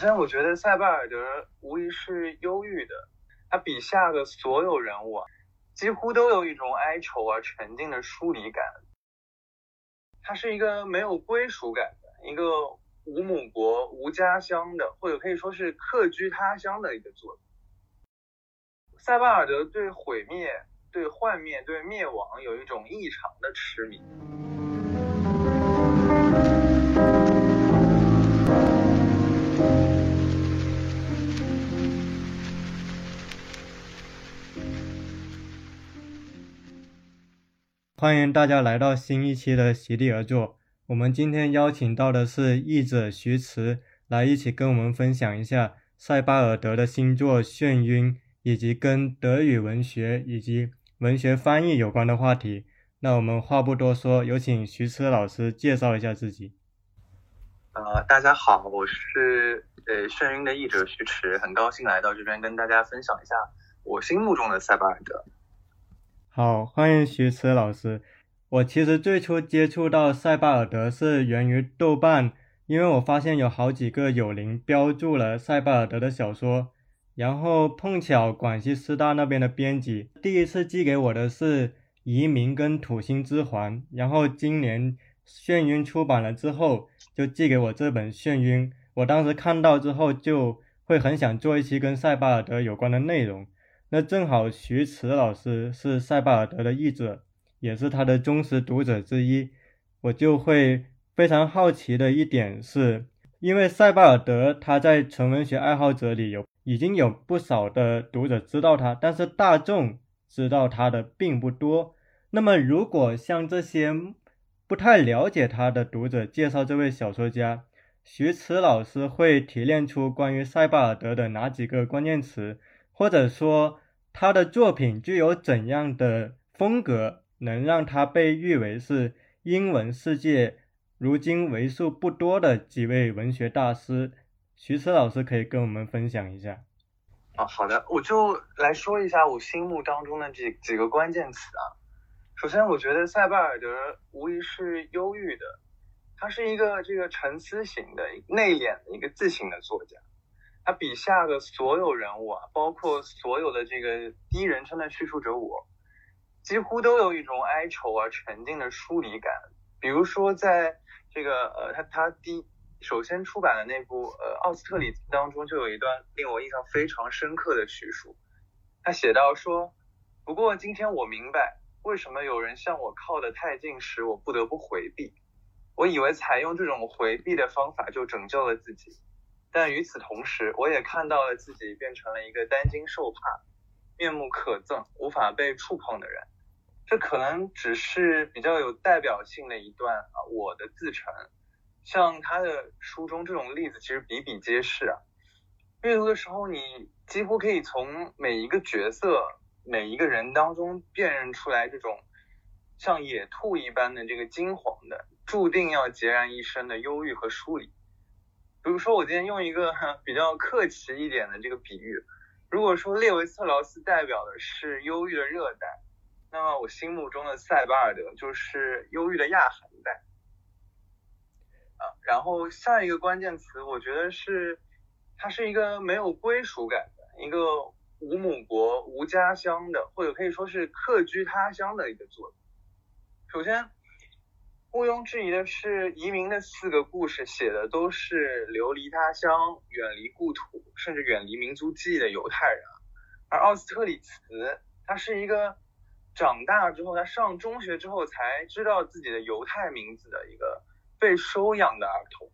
首先，我觉得塞巴尔德无疑是忧郁的，他笔下的所有人物啊，几乎都有一种哀愁而沉静的疏离感。他是一个没有归属感的，一个无母国、无家乡的，或者可以说是客居他乡的一个作品。塞巴尔德对毁灭、对幻灭、对灭亡有一种异常的痴迷。欢迎大家来到新一期的席地而坐。我们今天邀请到的是译者徐迟，来一起跟我们分享一下塞巴尔德的新作《眩晕》，以及跟德语文学以及文学翻译有关的话题。那我们话不多说，有请徐迟老师介绍一下自己。呃，大家好，我是呃《眩晕》的译者徐迟，很高兴来到这边跟大家分享一下我心目中的塞巴尔德。好，欢迎徐迟老师。我其实最初接触到塞巴尔德是源于豆瓣，因为我发现有好几个友邻标注了塞巴尔德的小说，然后碰巧广西师大那边的编辑第一次寄给我的是《移民》跟《土星之环》，然后今年《眩晕》出版了之后，就寄给我这本《眩晕》。我当时看到之后，就会很想做一期跟塞巴尔德有关的内容。那正好，徐迟老师是塞巴尔德的译者，也是他的忠实读者之一。我就会非常好奇的一点是，因为塞巴尔德他在纯文学爱好者里有已经有不少的读者知道他，但是大众知道他的并不多。那么，如果向这些不太了解他的读者介绍这位小说家，徐迟老师会提炼出关于塞巴尔德的哪几个关键词？或者说他的作品具有怎样的风格，能让他被誉为是英文世界如今为数不多的几位文学大师？徐迟老师可以跟我们分享一下。啊，好的，我就来说一下我心目当中的几几个关键词啊。首先，我觉得塞巴尔德无疑是忧郁的，他是一个这个沉思型的、内敛的一个自省的作家。他笔下的所有人物啊，包括所有的这个第一人称的叙述者我，几乎都有一种哀愁而沉静的疏离感。比如说，在这个呃，他他第首先出版的那部呃《奥斯特里兹》当中，就有一段令我印象非常深刻的叙述。他写到说：“不过今天我明白，为什么有人向我靠得太近时，我不得不回避。我以为采用这种回避的方法就拯救了自己。”但与此同时，我也看到了自己变成了一个担惊受怕、面目可憎、无法被触碰的人。这可能只是比较有代表性的一段啊，我的自陈。像他的书中这种例子其实比比皆是啊。阅读的时候，你几乎可以从每一个角色、每一个人当中辨认出来这种像野兔一般的这个惊惶的、注定要孑然一身的忧郁和疏离。比如说，我今天用一个 比较客气一点的这个比喻，如果说列维斯特劳斯代表的是忧郁的热带，那么我心目中的塞巴尔德就是忧郁的亚寒带。啊，然后下一个关键词，我觉得是，它是一个没有归属感的，一个无母国、无家乡的，或者可以说是客居他乡的一个作品。首先。毋庸置疑的是，移民的四个故事写的都是流离他乡、远离故土，甚至远离民族记忆的犹太人。而奥斯特里茨，他是一个长大之后，他上中学之后才知道自己的犹太名字的一个被收养的儿童。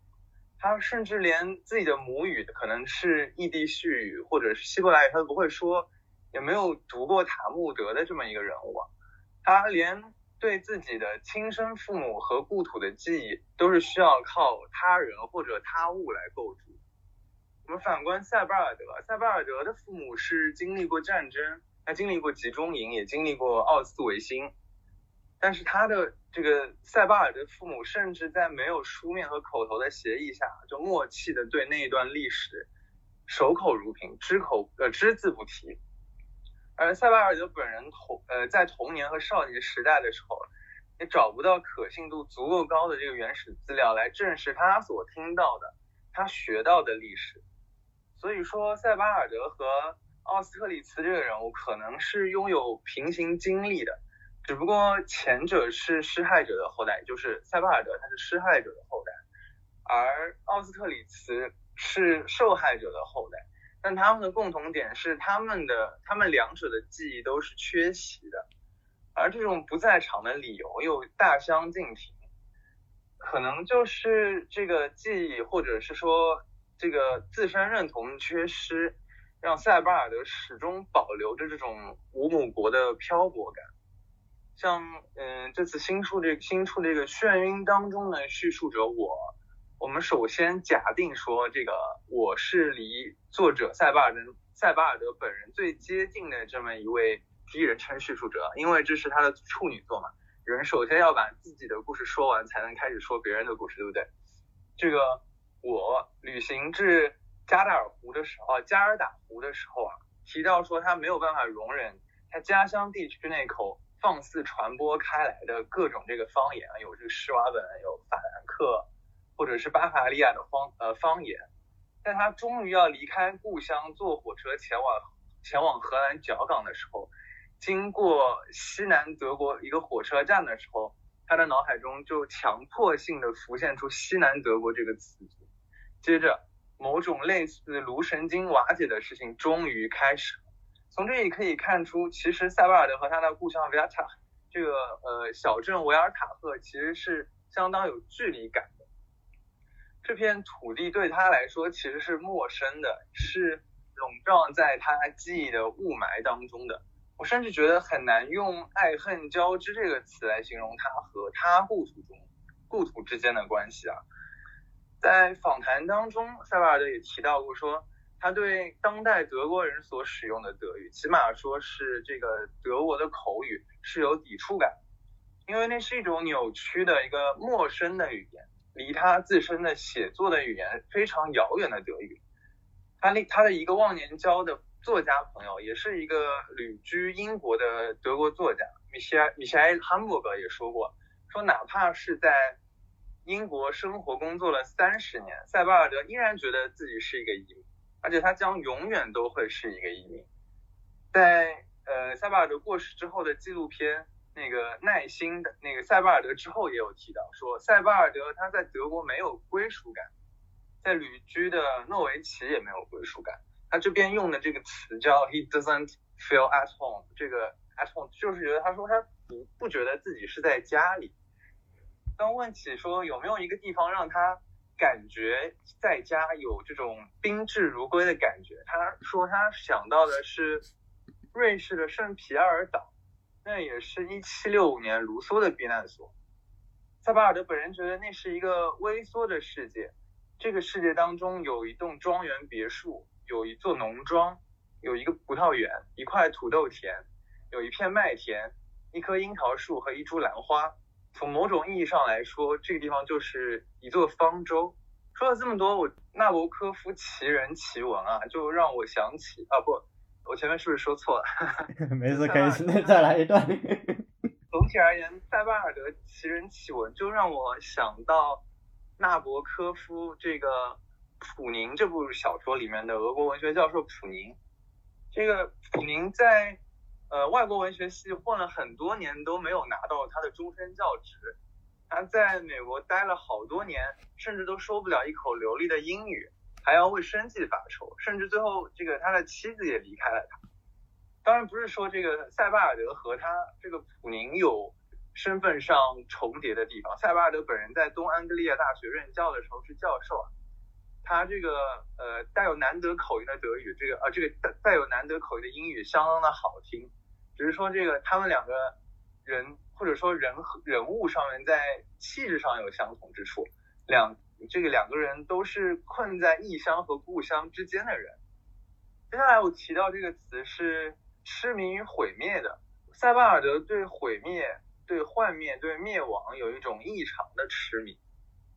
他甚至连自己的母语可能是异地絮语或者是希伯来语他都不会说，也没有读过塔木德的这么一个人物。他连。对自己的亲生父母和故土的记忆，都是需要靠他人或者他物来构筑。我们反观塞巴尔德，塞巴尔德的父母是经历过战争，他经历过集中营，也经历过奥斯维辛。但是他的这个塞巴尔德父母，甚至在没有书面和口头的协议下，就默契的对那一段历史守口如瓶，只口呃只字不提。而塞巴尔德本人童呃在童年和少年时代的时候，也找不到可信度足够高的这个原始资料来证实他所听到的、他学到的历史。所以说塞巴尔德和奥斯特里茨这个人物可能是拥有平行经历的，只不过前者是施害者的后代，就是塞巴尔德他是施害者的后代，而奥斯特里茨是受害者的后代。但他们的共同点是，他们的他们两者的记忆都是缺席的，而这种不在场的理由又大相径庭，可能就是这个记忆，或者是说这个自身认同缺失，让塞巴尔德始终保留着这种五母国的漂泊感。像嗯，这次新出这新出这个眩晕当中的叙述者我。我们首先假定说，这个我是离作者塞巴尔德塞巴尔德本人最接近的这么一位第一人称叙述者，因为这是他的处女作嘛。人首先要把自己的故事说完，才能开始说别人的故事，对不对？这个我旅行至加达尔湖的时候，加尔达湖的时候啊，提到说他没有办法容忍他家乡地区那口放肆传播开来的各种这个方言，有这个施瓦本，有法兰克。或者是巴伐利亚的方呃方言，在他终于要离开故乡，坐火车前往前往荷兰角港的时候，经过西南德国一个火车站的时候，他的脑海中就强迫性的浮现出西南德国这个词。接着，某种类似颅神经瓦解的事情终于开始了。从这里可以看出，其实塞巴尔德和他的故乡维尔塔这个呃小镇维尔塔赫其实是相当有距离感。这片土地对他来说其实是陌生的，是笼罩在他记忆的雾霾当中的。我甚至觉得很难用爱恨交织这个词来形容他和他故土中故土之间的关系啊。在访谈当中，塞巴尔德也提到过，说他对当代德国人所使用的德语，起码说是这个德国的口语是有抵触感，因为那是一种扭曲的一个陌生的语言。离他自身的写作的语言非常遥远的德语，他那他的一个忘年交的作家朋友，也是一个旅居英国的德国作家米歇米歇尔汉伯格也说过，说哪怕是在英国生活工作了三十年，塞巴尔德依然觉得自己是一个移民，而且他将永远都会是一个移民。在呃塞巴尔德过世之后的纪录片。那个耐心的那个塞巴尔德之后也有提到说，塞巴尔德他在德国没有归属感，在旅居的诺维奇也没有归属感。他这边用的这个词叫 he doesn't feel at home，这个 at home 就是觉得他说他不不觉得自己是在家里。当问起说有没有一个地方让他感觉在家有这种宾至如归的感觉，他说他想到的是瑞士的圣皮埃尔岛。那也是一七六五年卢梭的避难所。塞巴尔德本人觉得那是一个微缩的世界，这个世界当中有一栋庄园别墅，有一座农庄，有一个葡萄园，一块土豆田，有一片麦田，一棵樱桃树和一株兰花。从某种意义上来说，这个地方就是一座方舟。说了这么多，我纳博科夫奇人奇闻啊，就让我想起啊不。我前面是不是说错了？没事，可以再来一段。总体而言，塞巴尔德奇人奇闻就让我想到纳博科夫这个《普宁》这部小说里面的俄国文学教授普宁。这个普宁在呃外国文学系混了很多年，都没有拿到他的终身教职。他在美国待了好多年，甚至都说不了一口流利的英语。还要为生计发愁，甚至最后这个他的妻子也离开了他。当然不是说这个塞巴尔德和他这个普宁有身份上重叠的地方。塞巴尔德本人在东安格利亚大学任教的时候是教授啊，他这个呃带有难得口音的德语，这个呃这个带带有难得口音的英语相当的好听。只是说这个他们两个人或者说人和人物上面在气质上有相同之处，两。这个两个人都是困在异乡和故乡之间的人。接下来我提到这个词是痴迷于毁灭的。塞巴尔德对毁灭、对幻灭、对灭亡有一种异常的痴迷，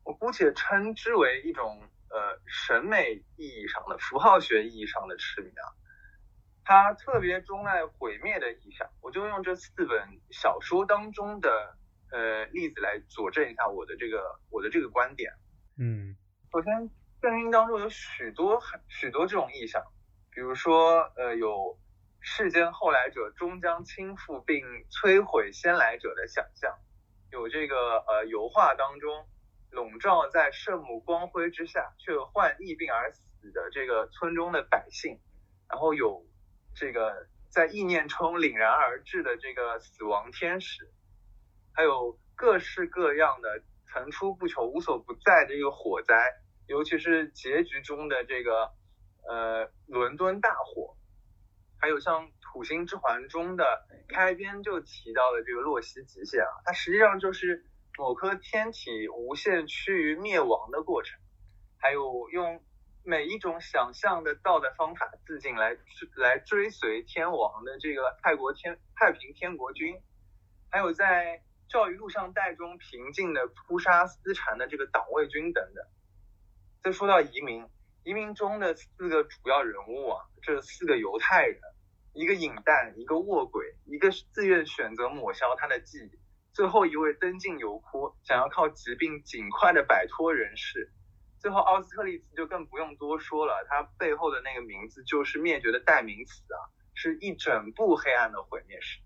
我姑且称之为一种呃审美意义上的、符号学意义上的痴迷啊。他特别钟爱毁灭的意象，我就用这四本小说当中的呃例子来佐证一下我的这个我的这个观点。嗯，首先圣经当中有许多很许多这种意象，比如说呃有世间后来者终将倾覆并摧毁先来者的想象，有这个呃油画当中笼罩在圣母光辉之下却患疫病而死的这个村中的百姓，然后有这个在意念中凛然而至的这个死亡天使，还有各式各样的层出不穷、无所不在的一个火灾。尤其是结局中的这个呃伦敦大火，还有像《土星之环》中的开篇就提到的这个洛希极限啊，它实际上就是某颗天体无限趋于灭亡的过程。还有用每一种想象的道的方法自尽来来追随天王的这个泰国天太平天国军，还有在教育录像带中平静的扑杀私产的这个党卫军等等。再说到移民，移民中的四个主要人物啊，这四个犹太人，一个引弹，一个卧轨，一个自愿选择抹消他的记忆，最后一位登进油窟，想要靠疾病尽快的摆脱人世。最后奥斯特利茨就更不用多说了，他背后的那个名字就是灭绝的代名词啊，是一整部黑暗的毁灭史。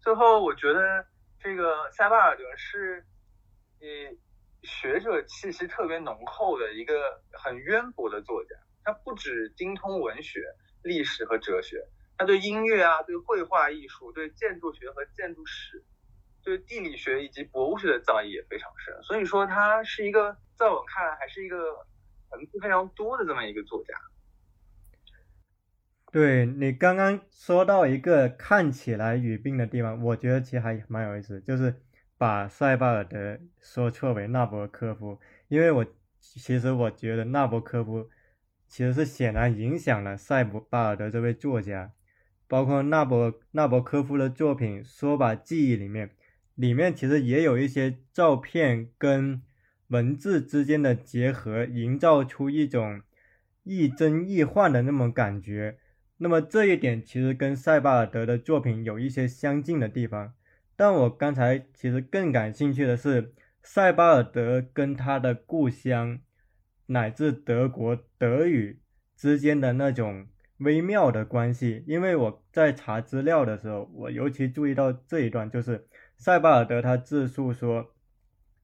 最后，我觉得这个塞巴尔德是，呃。学者气息特别浓厚的一个很渊博的作家，他不止精通文学、历史和哲学，他对音乐啊、对绘画艺术、对建筑学和建筑史、对地理学以及博物学的造诣也非常深。所以说，他是一个在我看来还是一个层次非常多的这么一个作家。对你刚刚说到一个看起来语病的地方，我觉得其实还蛮有意思，就是。把塞巴尔德说错为纳博科夫，因为我其实我觉得纳博科夫其实是显然影响了塞巴尔德这位作家，包括纳博纳博科夫的作品《说吧记忆》里面，里面其实也有一些照片跟文字之间的结合，营造出一种亦真亦幻的那种感觉。那么这一点其实跟塞巴尔德的作品有一些相近的地方。但我刚才其实更感兴趣的是塞巴尔德跟他的故乡乃至德国德语之间的那种微妙的关系，因为我在查资料的时候，我尤其注意到这一段，就是塞巴尔德他自述说，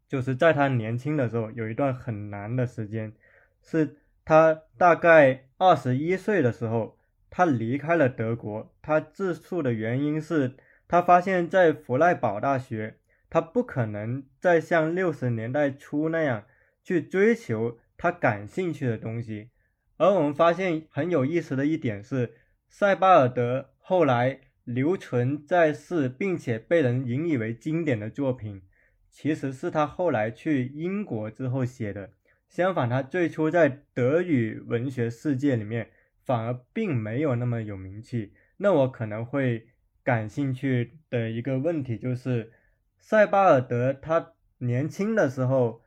就是在他年轻的时候有一段很难的时间，是他大概二十一岁的时候，他离开了德国，他自述的原因是。他发现，在弗赖堡大学，他不可能再像六十年代初那样去追求他感兴趣的东西。而我们发现很有意思的一点是，塞巴尔德后来留存在世，并且被人引以为经典的作品，其实是他后来去英国之后写的。相反，他最初在德语文学世界里面反而并没有那么有名气。那我可能会。感兴趣的一个问题就是，塞巴尔德他年轻的时候，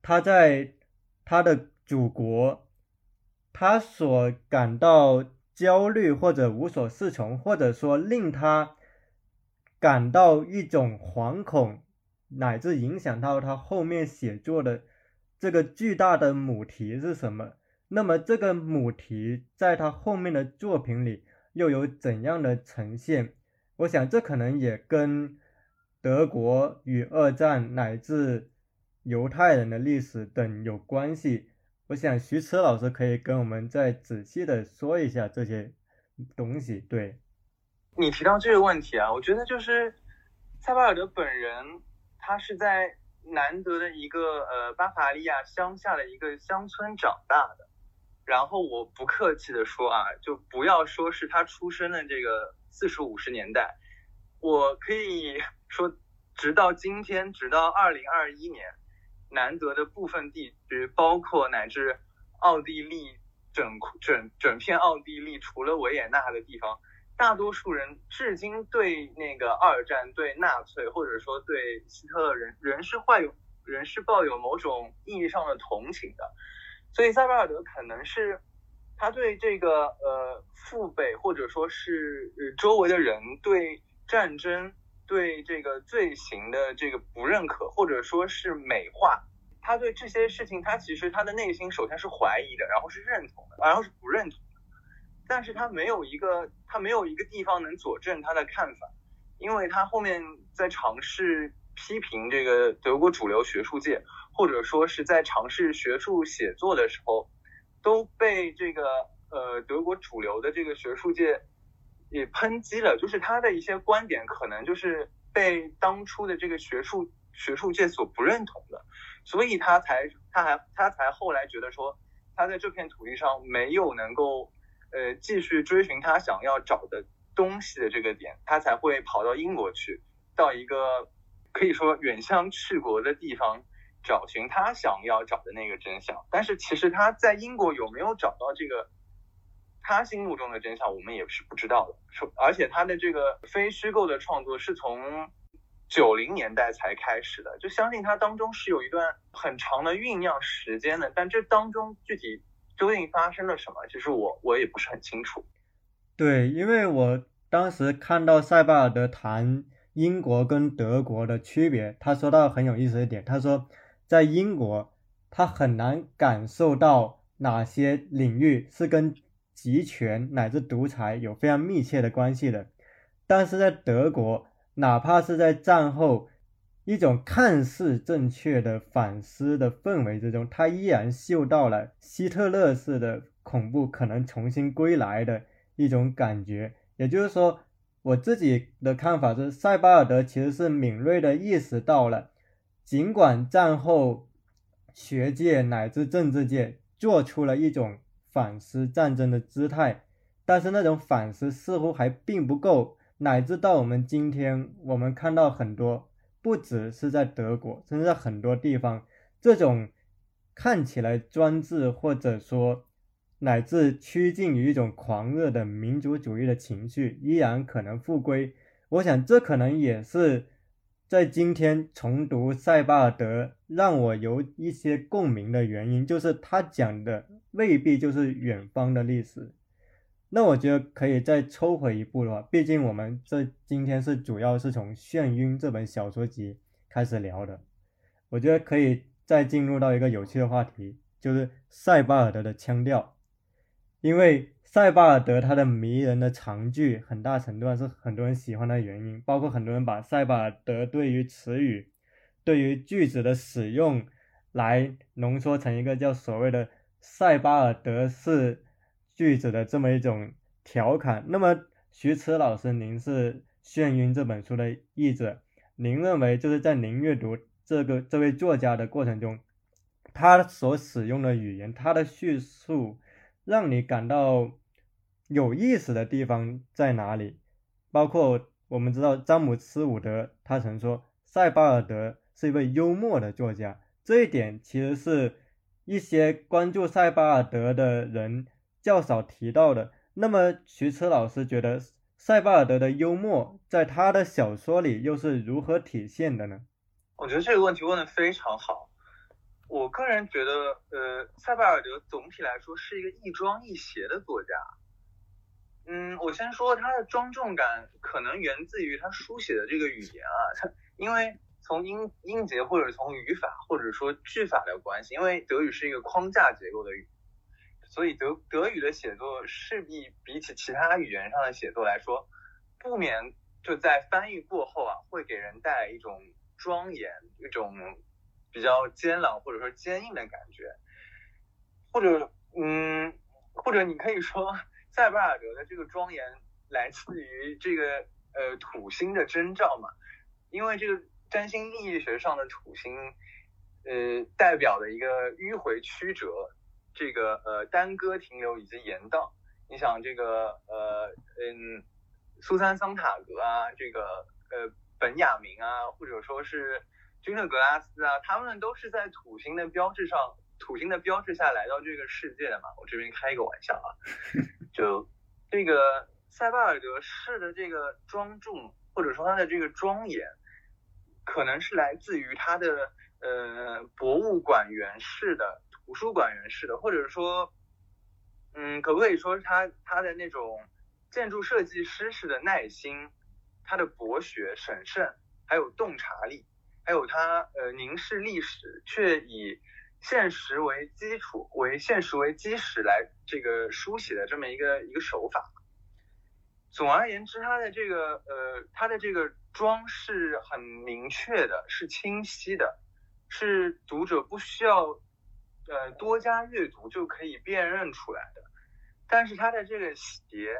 他在他的祖国，他所感到焦虑或者无所适从，或者说令他感到一种惶恐，乃至影响到他后面写作的这个巨大的母题是什么？那么这个母题在他后面的作品里又有怎样的呈现？我想，这可能也跟德国与二战乃至犹太人的历史等有关系。我想，徐迟老师可以跟我们再仔细的说一下这些东西。对，你提到这个问题啊，我觉得就是塞巴尔德本人，他是在南德的一个呃巴伐利亚乡下的一个乡村长大的。然后我不客气的说啊，就不要说是他出生的这个。四十五十年代，我可以说，直到今天，直到二零二一年，南德的部分地区，包括乃至奥地利整整整片奥地利，除了维也纳的地方，大多数人至今对那个二战、对纳粹或者说对希特勒人人是怀有人是抱有某种意义上的同情的，所以塞巴尔德可能是。他对这个呃父辈或者说是周围的人对战争对这个罪行的这个不认可或者说是美化，他对这些事情，他其实他的内心首先是怀疑的，然后是认同的，然后是不认同的，但是他没有一个他没有一个地方能佐证他的看法，因为他后面在尝试批评这个德国主流学术界，或者说是在尝试学术写作的时候，都被这个呃德国主流的这个学术界也抨击了，就是他的一些观点可能就是被当初的这个学术学术界所不认同的。所以他才，他还，他才后来觉得说，他在这片土地上没有能够，呃，继续追寻他想要找的东西的这个点，他才会跑到英国去，到一个可以说远乡去国的地方，找寻他想要找的那个真相。但是其实他在英国有没有找到这个他心目中的真相，我们也是不知道的。而且他的这个非虚构的创作是从。九零年代才开始的，就相信它当中是有一段很长的酝酿时间的，但这当中具体究竟发生了什么，其实我我也不是很清楚。对，因为我当时看到塞巴尔德谈英国跟德国的区别，他说到很有意思的点，他说在英国他很难感受到哪些领域是跟集权乃至独裁有非常密切的关系的，但是在德国。哪怕是在战后一种看似正确的反思的氛围之中，他依然嗅到了希特勒式的恐怖可能重新归来的一种感觉。也就是说，我自己的看法是，塞巴尔德其实是敏锐的意识到了，尽管战后学界乃至政治界做出了一种反思战争的姿态，但是那种反思似乎还并不够。乃至到我们今天，我们看到很多，不只是在德国，甚至在很多地方，这种看起来专制，或者说乃至趋近于一种狂热的民族主义的情绪，依然可能复归。我想，这可能也是在今天重读塞巴尔德让我有一些共鸣的原因，就是他讲的未必就是远方的历史。那我觉得可以再抽回一步的话，毕竟我们这今天是主要是从《眩晕》这本小说集开始聊的，我觉得可以再进入到一个有趣的话题，就是塞巴尔德的腔调，因为塞巴尔德他的迷人的长句，很大程度上是很多人喜欢的原因，包括很多人把塞巴尔德对于词语、对于句子的使用，来浓缩成一个叫所谓的塞巴尔德式。句子的这么一种调侃。那么，徐迟老师，您是《眩晕》这本书的译者，您认为就是在您阅读这个这位作家的过程中，他所使用的语言，他的叙述，让你感到有意思的地方在哪里？包括我们知道詹姆斯·伍德他曾说，塞巴尔德是一位幽默的作家，这一点其实是一些关注塞巴尔德的人。较少提到的，那么徐迟老师觉得塞巴尔德的幽默在他的小说里又是如何体现的呢？我觉得这个问题问的非常好。我个人觉得，呃，塞巴尔德总体来说是一个亦庄亦谐的作家。嗯，我先说他的庄重感可能源自于他书写的这个语言啊，他因为从音音节或者从语法或者说句法的关系，因为德语是一个框架结构的语。所以德德语的写作势必比起其他语言上的写作来说，不免就在翻译过后啊，会给人带来一种庄严、一种比较坚朗或者说坚硬的感觉，或者嗯，或者你可以说塞巴尔德的这个庄严来自于这个呃土星的征兆嘛，因为这个占星意义学上的土星呃代表的一个迂回曲折。这个呃耽搁停留以及延宕，你想这个呃嗯苏珊桑塔格啊，这个呃本雅明啊，或者说是君特格拉斯啊，他们都是在土星的标志上，土星的标志下来到这个世界的嘛。我这边开一个玩笑啊，就这个塞巴尔德式的这个庄重，或者说他的这个庄严，可能是来自于他的呃博物馆园式的。图书馆员式的，或者说，嗯，可不可以说他他的那种建筑设计师式的耐心，他的博学、审慎，还有洞察力，还有他呃凝视历史，却以现实为基础，为现实为基石来这个书写的这么一个一个手法。总而言之，他的这个呃他的这个装是很明确的，是清晰的，是读者不需要呃多加阅读就可以辨认出来的。但是他的这个鞋，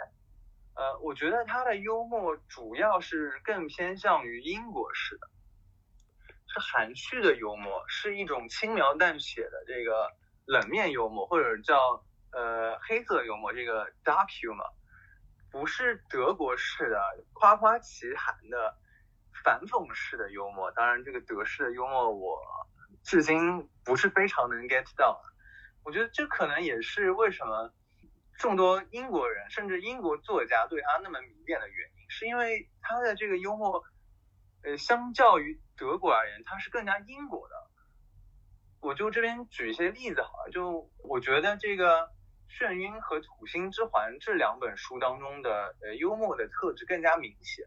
呃，我觉得他的幽默主要是更偏向于英国式的。是含蓄的幽默，是一种轻描淡写的这个冷面幽默，或者叫呃黑色幽默，这个 dark humor，不是德国式的夸夸其谈的反讽式的幽默。当然，这个德式的幽默我至今不是非常能 get 到。我觉得这可能也是为什么众多英国人甚至英国作家对他那么迷恋的原因，是因为他的这个幽默。呃，相较于德国而言，它是更加英国的。我就这边举一些例子好了，就我觉得这个《眩晕》和《土星之环》这两本书当中的呃幽默的特质更加明显。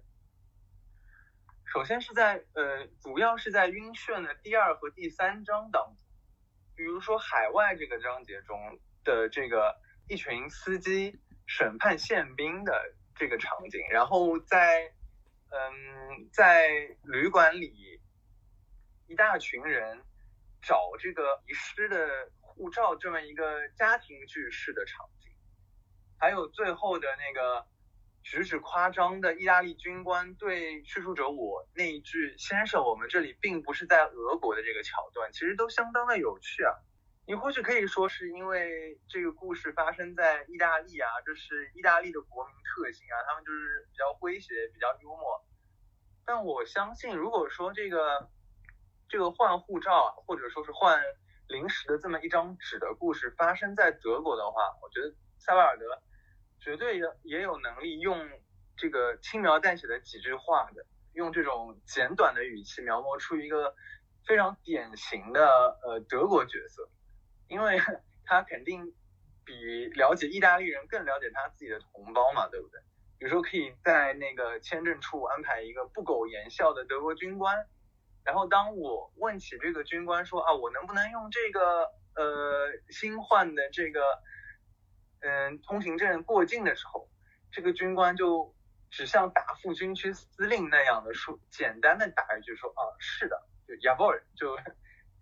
首先是在呃，主要是在《晕眩》的第二和第三章当中，比如说海外这个章节中的这个一群司机审判宪兵的这个场景，然后在。嗯，在旅馆里，一大群人找这个遗失的护照，这么一个家庭剧式的场景，还有最后的那个举止夸张的意大利军官对叙述者我那一句“先生，我们这里并不是在俄国”的这个桥段，其实都相当的有趣啊。你或许可以说是因为这个故事发生在意大利啊，这是意大利的国民特性啊，他们就是比较诙谐，比较幽默。但我相信，如果说这个这个换护照，或者说是换临时的这么一张纸的故事发生在德国的话，我觉得塞巴尔德绝对也也有能力用这个轻描淡写的几句话的，用这种简短的语气描摹出一个非常典型的呃德国角色。因为 他肯定比了解意大利人更了解他自己的同胞嘛，对不对？比如说可以在那个签证处安排一个不苟言笑的德国军官，然后当我问起这个军官说啊，我能不能用这个呃新换的这个嗯通行证过境的时候，这个军官就只像答复军区司令那样的说，简单的答一句说啊，是的，就 y a v o r 就。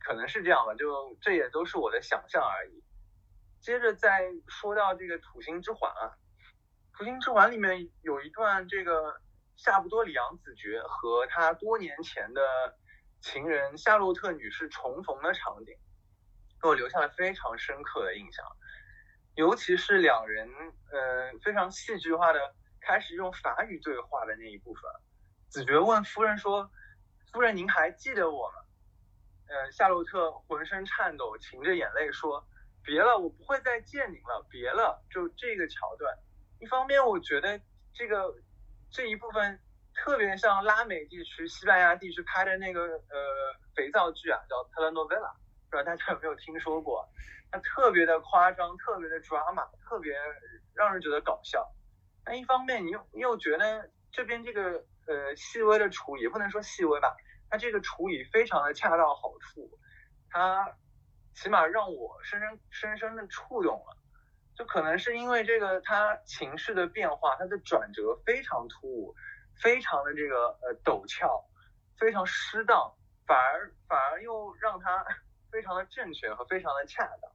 可能是这样吧，就这也都是我的想象而已。接着再说到这个土星之环啊，土星之环里面有一段这个夏布多里昂子爵和他多年前的情人夏洛特女士重逢的场景，给我留下了非常深刻的印象。尤其是两人呃非常戏剧化的开始用法语对话的那一部分，子爵问夫人说：“夫人，您还记得我吗？”呃，夏洛特浑身颤抖，噙着眼泪说：“别了，我不会再见您了，别了。”就这个桥段，一方面我觉得这个这一部分特别像拉美地区、西班牙地区拍的那个呃肥皂剧啊，叫《telenovela》，不知道大家有没有听说过？它特别的夸张，特别的 drama，特别让人觉得搞笑。但一方面，你又你又觉得这边这个呃细微的处理，不能说细微吧。他这个处理非常的恰到好处，他起码让我深深深深的触动了，就可能是因为这个他情绪的变化，他的转折非常突兀，非常的这个呃陡峭，非常适当，反而反而又让他 非常的正确和非常的恰当。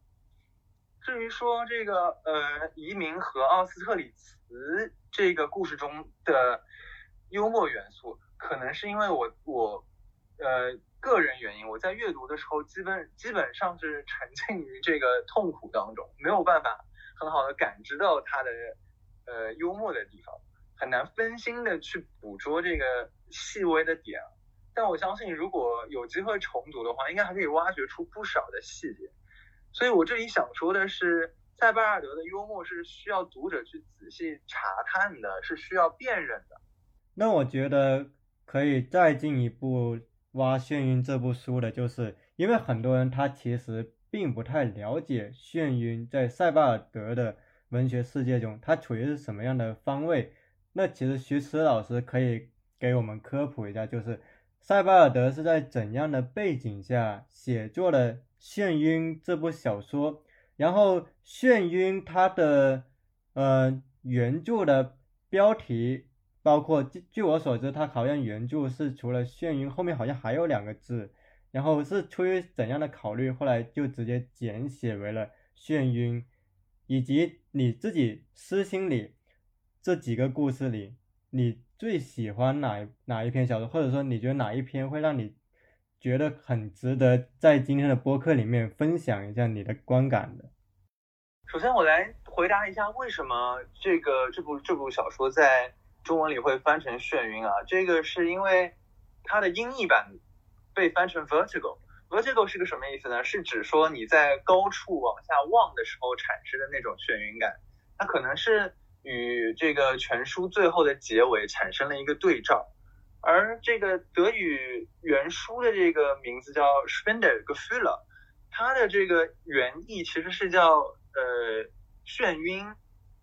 至于说这个呃移民和奥斯特里茨这个故事中的幽默元素，可能是因为我我。呃，个人原因，我在阅读的时候，基本基本上是沉浸于这个痛苦当中，没有办法很好的感知到他的呃幽默的地方，很难分心的去捕捉这个细微的点。但我相信，如果有机会重读的话，应该还可以挖掘出不少的细节。所以我这里想说的是，塞巴尔德的幽默是需要读者去仔细查探的，是需要辨认的。那我觉得可以再进一步。挖《眩晕》这部书的，就是因为很多人他其实并不太了解《眩晕》在塞巴尔德的文学世界中，它处于是什么样的方位。那其实徐迟老师可以给我们科普一下，就是塞巴尔德是在怎样的背景下写作了《眩晕》这部小说？然后，《眩晕》它的呃原著的标题，包括据据我所知，它好像原著是除了“眩晕”后面好像还有两个字，然后是出于怎样的考虑，后来就直接简写为了“眩晕”，以及你自己私心里这几个故事里，你。最喜欢哪哪一篇小说，或者说你觉得哪一篇会让你觉得很值得在今天的播客里面分享一下你的观感的？首先，我来回答一下为什么这个这部这部小说在中文里会翻成眩晕啊？这个是因为它的英译版被翻成 vertigo。vertigo 是个什么意思呢？是指说你在高处往下望的时候产生的那种眩晕感。它可能是。与这个全书最后的结尾产生了一个对照，而这个德语原书的这个名字叫 Spender Gefühle，它的这个原意其实是叫呃眩晕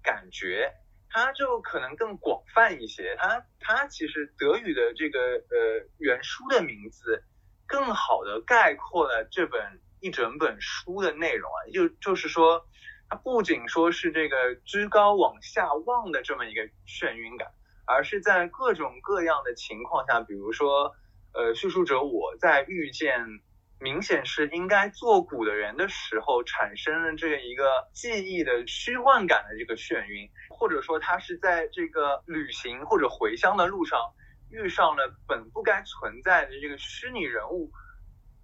感觉，它就可能更广泛一些。它它其实德语的这个呃原书的名字更好的概括了这本一整本书的内容啊，就就是说。它不仅说是这个居高往下望的这么一个眩晕感，而是在各种各样的情况下，比如说，呃，叙述者我在遇见明显是应该做古的人的时候，产生了这一个记忆的虚幻感的这个眩晕，或者说他是在这个旅行或者回乡的路上遇上了本不该存在的这个虚拟人物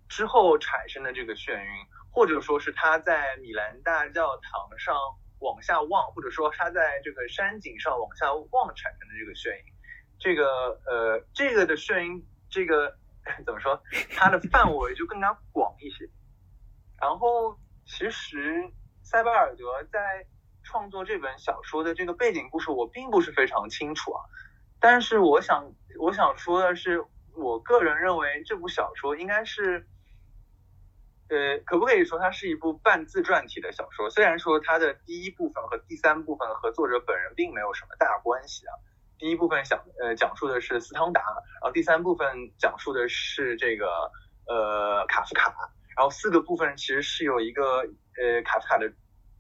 之后产生的这个眩晕。或者说是他在米兰大教堂上往下望，或者说他在这个山景上往下望产生的这个眩晕，这个呃这个的眩晕，这个 怎么说？它的范围就更加广一些。然后其实塞巴尔德在创作这本小说的这个背景故事，我并不是非常清楚啊。但是我想我想说的是，我个人认为这部小说应该是。呃，可不可以说它是一部半自传体的小说？虽然说它的第一部分和第三部分和作者本人并没有什么大关系啊。第一部分讲呃讲述的是斯汤达，然后第三部分讲述的是这个呃卡夫卡，然后四个部分其实是有一个呃卡夫卡的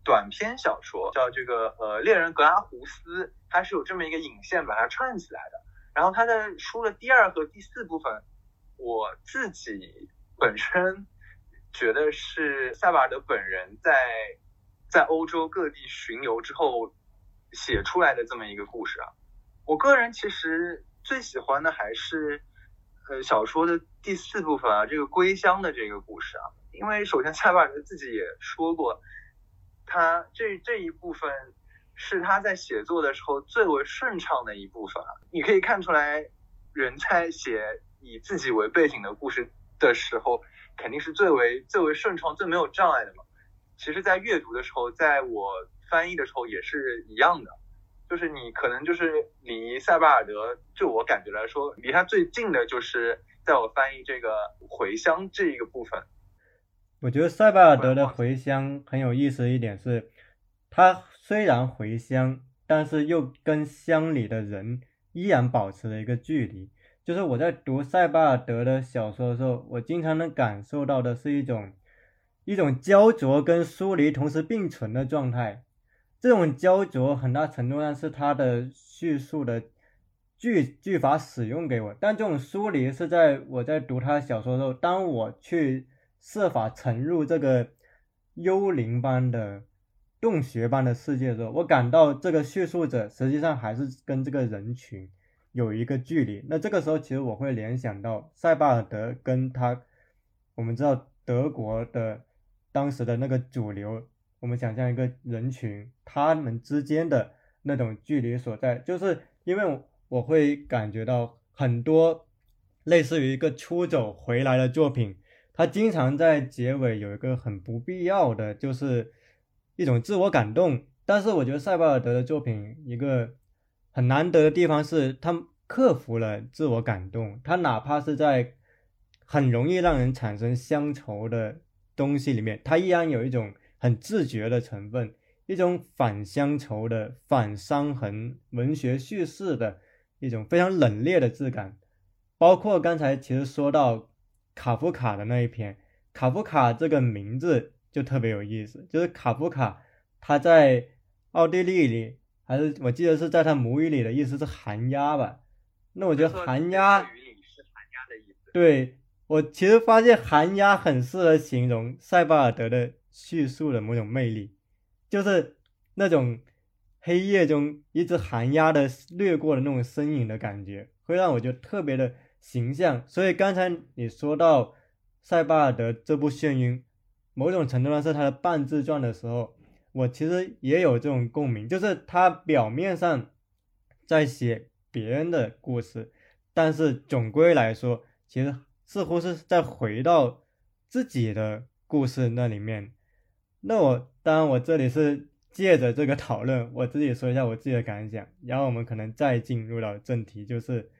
短篇小说叫这个呃猎人格拉胡斯，它是有这么一个引线把它串起来的。然后它的书的第二和第四部分，我自己本身。觉得是塞巴尔德本人在在欧洲各地巡游之后写出来的这么一个故事啊。我个人其实最喜欢的还是呃小说的第四部分啊，这个归乡的这个故事啊。因为首先塞巴尔自己也说过，他这这一部分是他在写作的时候最为顺畅的一部分啊。你可以看出来，人在写以自己为背景的故事的时候。肯定是最为最为顺畅、最没有障碍的嘛。其实，在阅读的时候，在我翻译的时候也是一样的，就是你可能就是离塞巴尔德，就我感觉来说，离他最近的就是在我翻译这个回乡这一个部分。我觉得塞巴尔德的回乡很有意思一点是，他虽然回乡，但是又跟乡里的人依然保持了一个距离。就是我在读塞巴尔德的小说的时候，我经常能感受到的是一种一种焦灼跟疏离同时并存的状态。这种焦灼很大程度上是他的叙述的句句法使用给我，但这种疏离是在我在读他小说的时候，当我去设法沉入这个幽灵般的洞穴般的世界的时候，我感到这个叙述者实际上还是跟这个人群。有一个距离，那这个时候其实我会联想到塞巴尔德跟他，我们知道德国的当时的那个主流，我们想象一个人群，他们之间的那种距离所在，就是因为我会感觉到很多类似于一个出走回来的作品，它经常在结尾有一个很不必要的，就是一种自我感动，但是我觉得塞巴尔德的作品一个。很难得的地方是，他克服了自我感动。他哪怕是在很容易让人产生乡愁的东西里面，他依然有一种很自觉的成分，一种反乡愁的、反伤痕文学叙事的一种非常冷冽的质感。包括刚才其实说到卡夫卡的那一篇，卡夫卡这个名字就特别有意思，就是卡夫卡他在奥地利里，还是我记得是在他母语里的意思是寒鸦吧？那我觉得寒鸦。对我其实发现寒鸦很适合形容塞巴尔德的叙述的某种魅力，就是那种黑夜中一只寒鸦的掠过的那种身影的感觉，会让我觉得特别的。形象，所以刚才你说到塞巴尔德这部《眩晕》，某种程度上是他的半自传的时候，我其实也有这种共鸣，就是他表面上在写别人的故事，但是总归来说，其实似乎是在回到自己的故事那里面。那我当然，我这里是借着这个讨论，我自己说一下我自己的感想，然后我们可能再进入到正题，就是。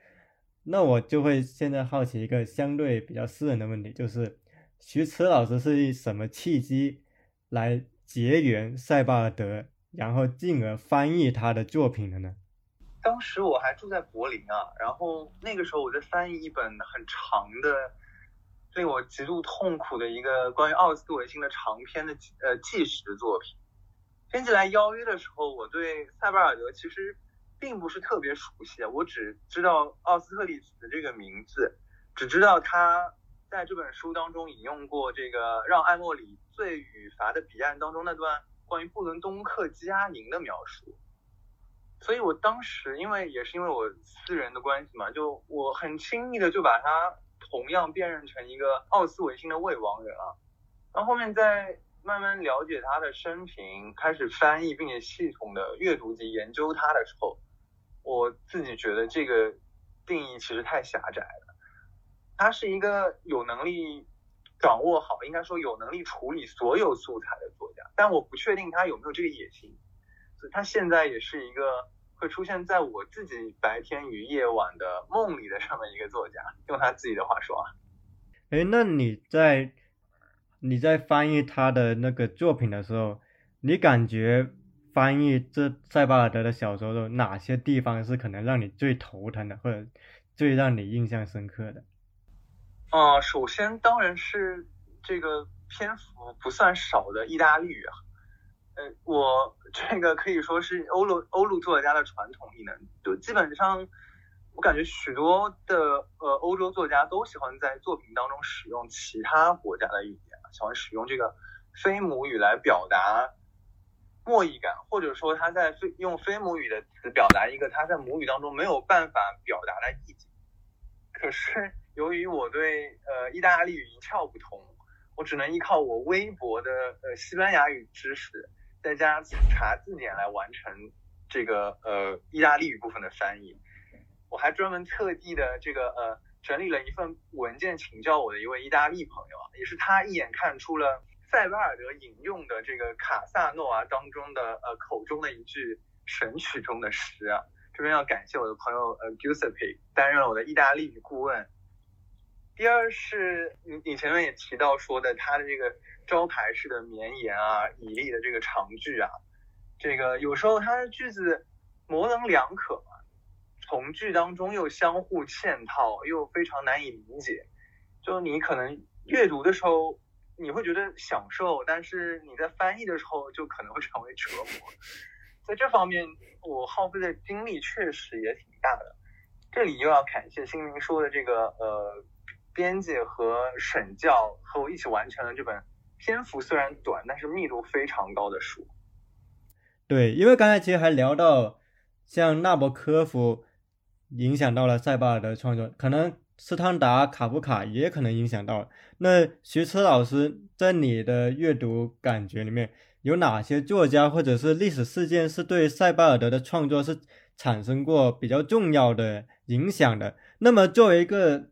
那我就会现在好奇一个相对比较私人的问题，就是徐迟老师是以什么契机来结缘塞巴尔德，然后进而翻译他的作品的呢？当时我还住在柏林啊，然后那个时候我在翻译一本很长的、令我极度痛苦的一个关于奥斯维辛的长篇的呃纪实作品。编辑来邀约的时候，我对塞巴尔德其实。并不是特别熟悉，我只知道奥斯特利茨的这个名字，只知道他在这本书当中引用过这个让爱默里罪与罚的彼岸当中那段关于布伦东克基阿宁的描述，所以我当时因为也是因为我私人的关系嘛，就我很轻易的就把他同样辨认成一个奥斯维辛的未亡人啊，然后后面在慢慢了解他的生平，开始翻译并且系统的阅读及研究他的时候。我自己觉得这个定义其实太狭窄了。他是一个有能力掌握好，应该说有能力处理所有素材的作家，但我不确定他有没有这个野心。所以他现在也是一个会出现在我自己白天与夜晚的梦里的这么一个作家。用他自己的话说啊，哎，那你在你在翻译他的那个作品的时候，你感觉？翻译这塞巴尔德的小说的哪些地方是可能让你最头疼的，或者最让你印象深刻的？啊，首先当然是这个篇幅不算少的意大利语啊。呃，我这个可以说是欧陆欧陆作家的传统异能，就基本上我感觉许多的呃欧洲作家都喜欢在作品当中使用其他国家的语言，喜欢使用这个非母语来表达。默译感，或者说他在非用非母语的词表达一个他在母语当中没有办法表达的意境。可是由于我对呃意大利语一窍不通，我只能依靠我微薄的呃西班牙语知识，再加查字典来完成这个呃意大利语部分的翻译。我还专门特地的这个呃整理了一份文件，请教我的一位意大利朋友啊，也是他一眼看出了。塞巴尔德引用的这个卡萨诺娃当中的呃口中的一句神曲中的诗啊，这边要感谢我的朋友呃 Giuseppe 担任了我的意大利语顾问。第二是你你前面也提到说的他的这个招牌式的绵延啊、以利的这个长句啊，这个有时候它的句子模棱两可嘛，从句当中又相互嵌套，又非常难以理解，就你可能阅读的时候。你会觉得享受，但是你在翻译的时候就可能会成为折磨。在这方面，我耗费的精力确实也挺大的。这里又要感谢新民说的这个呃编辑和审教和我一起完成了这本篇幅虽然短，但是密度非常高的书。对，因为刚才其实还聊到像纳博科夫影响到了塞巴尔的创作，可能。斯汤达、卡夫卡也可能影响到。那徐车老师在你的阅读感觉里面，有哪些作家或者是历史事件是对塞巴尔德的创作是产生过比较重要的影响的？那么作为一个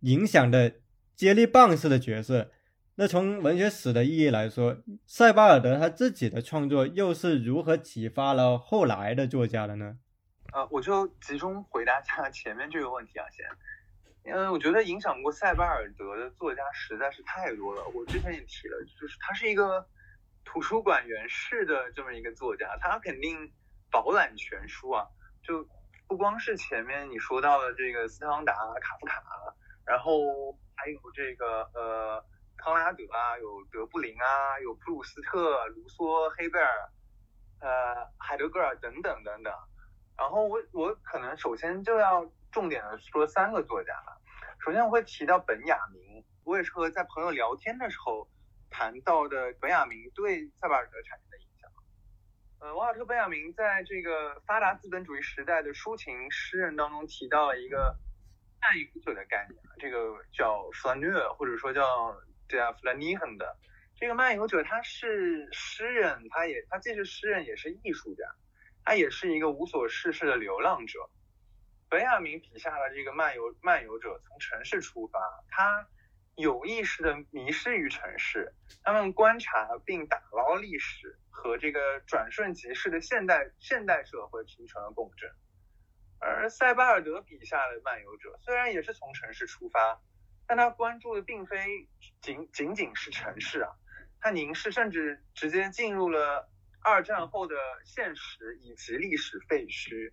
影响的接力棒式的角色，那从文学史的意义来说，塞巴尔德他自己的创作又是如何启发了后来的作家的呢？呃，我就集中回答一下前面这个问题啊，先。嗯，我觉得影响过塞巴尔德的作家实在是太多了。我之前也提了，就是他是一个图书馆员式的这么一个作家，他肯定饱览全书啊。就不光是前面你说到的这个斯汤达、卡夫卡，然后还有这个呃康拉德啊，有德布林啊，有普鲁斯特、卢梭、黑贝尔，呃海德格尔等等等等。然后我我可能首先就要重点的说三个作家了。首先我会提到本雅明，我也是和在朋友聊天的时候谈到的本雅明对塞巴尔德产生的影响。呃，瓦尔特·本雅明在这个发达资本主义时代的抒情诗人当中提到了一个漫游者的概念，这个叫 flaneur，或者说叫叫 f l a n i h e n 的这个漫游者，他是诗人，他也他既是诗人也是艺术家。他也是一个无所事事的流浪者。本雅明笔下的这个漫游漫游者，从城市出发，他有意识的迷失于城市，他们观察并打捞历史和这个转瞬即逝的现代现代社会形成了共振。而塞巴尔德笔下的漫游者，虽然也是从城市出发，但他关注的并非仅仅仅是城市啊，他凝视甚至直接进入了。二战后的现实以及历史废墟，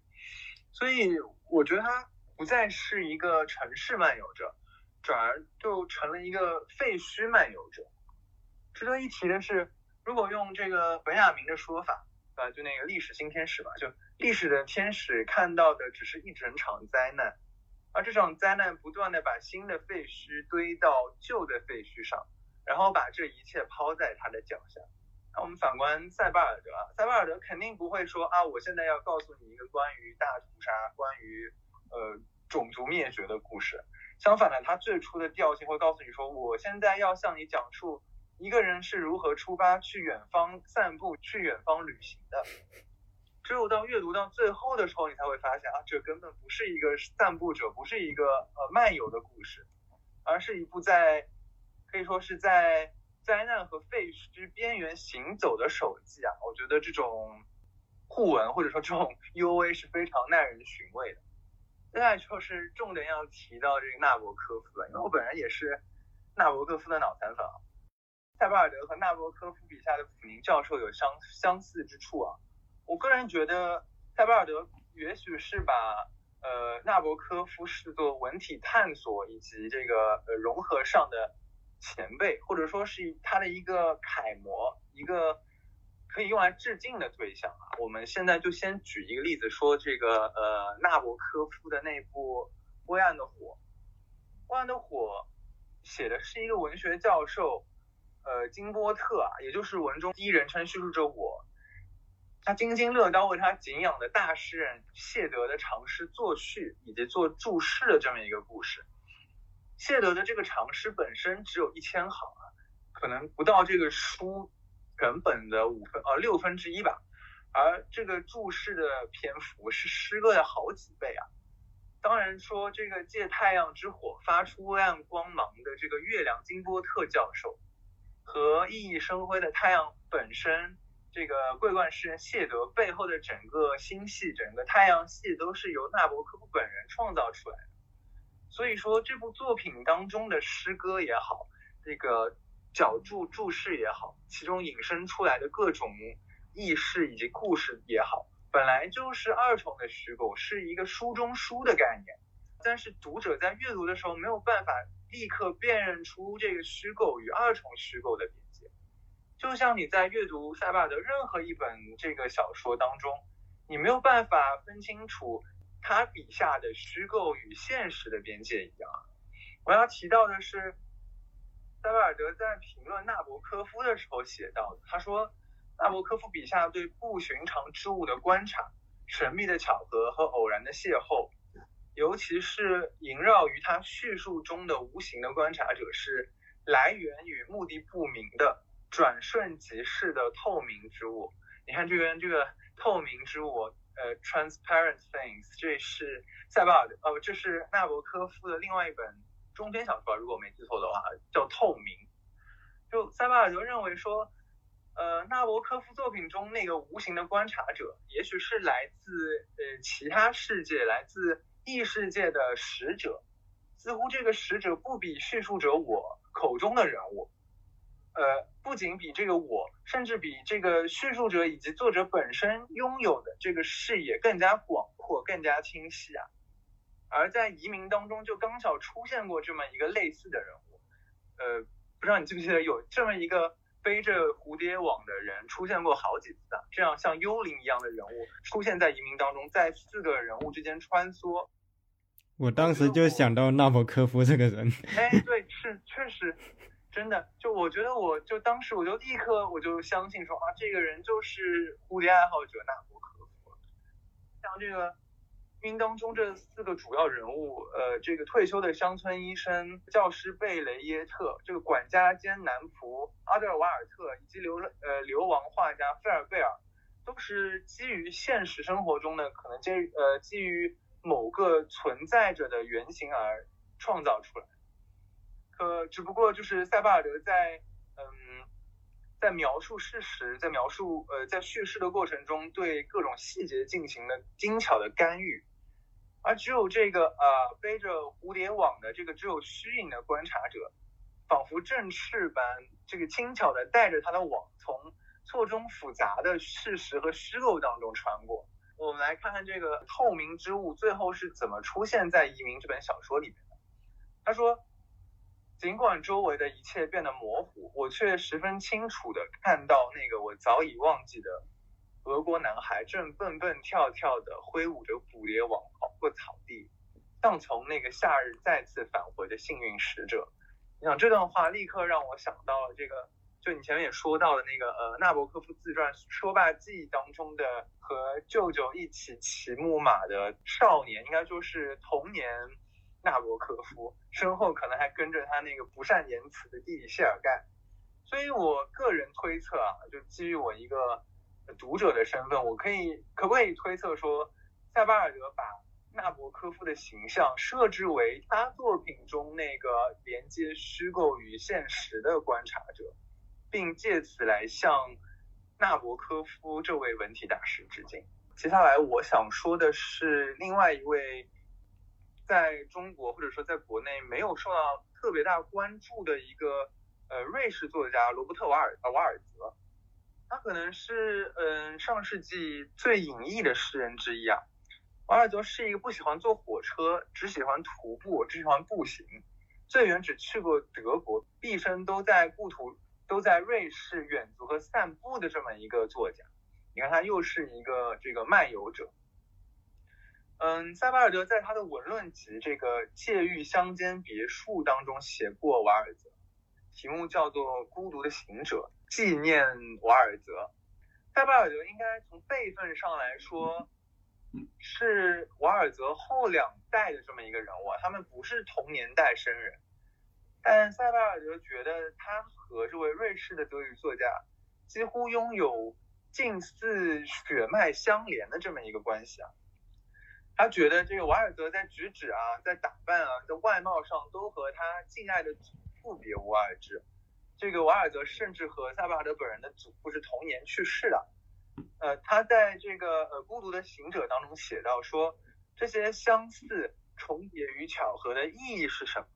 所以我觉得他不再是一个城市漫游者，转而就成了一个废墟漫游者。值得一提的是，如果用这个本雅明的说法，啊，就那个历史新天使吧，就历史的天使看到的只是一整场灾难，而这场灾难不断的把新的废墟堆到旧的废墟上，然后把这一切抛在他的脚下。那我们反观塞巴尔德，塞巴尔德肯定不会说啊，我现在要告诉你一个关于大屠杀、关于呃种族灭绝的故事。相反的，他最初的调性会告诉你说，我现在要向你讲述一个人是如何出发去远方散步、去远方旅行的。只有到阅读到最后的时候，你才会发现啊，这根本不是一个散步者，不是一个呃漫游的故事，而是一部在可以说是在。灾难和废墟之边缘行走的手记啊，我觉得这种互文或者说这种 U A 是非常耐人寻味的。接下来就是重点要提到这个纳博科夫了，因为我本人也是纳博科夫的脑残粉啊。塞巴尔德和纳博科夫笔下的普宁教授有相相似之处啊。我个人觉得塞巴尔德也许是把呃纳博科夫视作文体探索以及这个呃融合上的。前辈，或者说是他的一个楷模，一个可以用来致敬的对象啊。我们现在就先举一个例子，说这个呃纳博科夫的那部《灰暗的火》。《灰暗的火》写的是一个文学教授，呃金波特啊，也就是文中第一人称叙述着我，他津津乐道为他敬仰的大诗人谢德的长诗作序以及做注释的这么一个故事。谢德的这个长诗本身只有一千行啊，可能不到这个书原本的五分呃六分之一吧，而这个注释的篇幅是诗歌的好几倍啊。当然说这个借太阳之火发出微暗光芒的这个月亮金波特教授，和熠熠生辉的太阳本身，这个桂冠诗人谢德背后的整个星系，整个太阳系都是由纳博科夫本人创造出来的。所以说，这部作品当中的诗歌也好，这个脚注注释也好，其中引申出来的各种意识以及故事也好，本来就是二重的虚构，是一个书中书的概念。但是读者在阅读的时候没有办法立刻辨认出这个虚构与二重虚构的。就像你在阅读塞巴尔的任何一本这个小说当中，你没有办法分清楚。他笔下的虚构与现实的边界一样，我要提到的是，塞巴尔德在评论纳博科夫的时候写到的，他说，纳博科夫笔下对不寻常之物的观察、神秘的巧合和偶然的邂逅，尤其是萦绕于他叙述中的无形的观察者，是来源与目的不明的转瞬即逝的透明之物。你看这边这个透明之物。呃，Transparent Things，这是塞巴尔的，呃，这是纳博科夫的另外一本中篇小说，如果我没记错的话，叫《透明》。就塞巴尔德认为说，呃，纳博科夫作品中那个无形的观察者，也许是来自呃其他世界、来自异世界的使者，似乎这个使者不比叙述者我口中的人物。呃，不仅比这个我，甚至比这个叙述者以及作者本身拥有的这个视野更加广阔、更加清晰啊。而在移民当中就刚巧出现过这么一个类似的人物，呃，不知道你记不记得有这么一个背着蝴蝶网的人出现过好几次啊，这样像幽灵一样的人物出现在移民当中，在四个人物之间穿梭。我当时就想到纳博科夫这个人。哎，对，是确实，真的，就我觉得，我就当时我就立刻我就相信说啊，这个人就是蝴蝶爱好者纳博科夫。像这个移民当中这四个主要人物，呃，这个退休的乡村医生、教师贝雷耶特，这个管家兼男仆阿德尔瓦尔特，以及流呃流亡画家费尔贝尔，都是基于现实生活中的可能基于呃基于。某个存在着的原型而创造出来，呃只不过就是塞巴尔德在嗯在描述事实，在描述呃在叙事的过程中对各种细节进行了精巧的干预，而只有这个呃背着蝴蝶网的这个只有虚影的观察者，仿佛振翅般这个轻巧的带着他的网从错综复杂的事实和虚构当中穿过。我们来看看这个透明之物最后是怎么出现在《移民》这本小说里面的。他说：“尽管周围的一切变得模糊，我却十分清楚地看到那个我早已忘记的俄国男孩正蹦蹦跳跳地挥舞着捕蝶网跑过草地，像从那个夏日再次返回的幸运使者。”你想这段话立刻让我想到了这个。就你前面也说到的那个呃纳博科夫自传《说罢记忆》当中的和舅舅一起骑木马的少年，应该就是童年纳博科夫，身后可能还跟着他那个不善言辞的弟弟谢尔盖。所以我个人推测啊，就基于我一个读者的身份，我可以可不可以推测说，塞巴尔德把纳博科夫的形象设置为他作品中那个连接虚构与现实的观察者？并借此来向纳博科夫这位文体大师致敬。接下来我想说的是另外一位在中国或者说在国内没有受到特别大关注的一个呃瑞士作家罗伯特瓦尔瓦尔泽。他可能是嗯上世纪最隐逸的诗人之一啊。瓦尔泽是一个不喜欢坐火车，只喜欢徒步，只喜欢步行，最远只去过德国，毕生都在故土。都在瑞士远足和散步的这么一个作家，你看他又是一个这个漫游者。嗯，塞巴尔德在他的文论集《这个界域乡间别墅》当中写过瓦尔泽，题目叫做《孤独的行者》，纪念瓦尔泽。塞巴尔德应该从辈分上来说，是瓦尔泽后两代的这么一个人物啊，他们不是同年代生人。但塞巴尔德觉得他和这位瑞士的德语作家几乎拥有近似血脉相连的这么一个关系啊。他觉得这个瓦尔泽在举止啊、在打扮啊、在外貌上都和他敬爱的祖父别无二致。这个瓦尔泽甚至和塞巴德本人的祖父是同年去世的。呃，他在这个呃《孤独的行者》当中写到说，这些相似、重叠与巧合的意义是什么？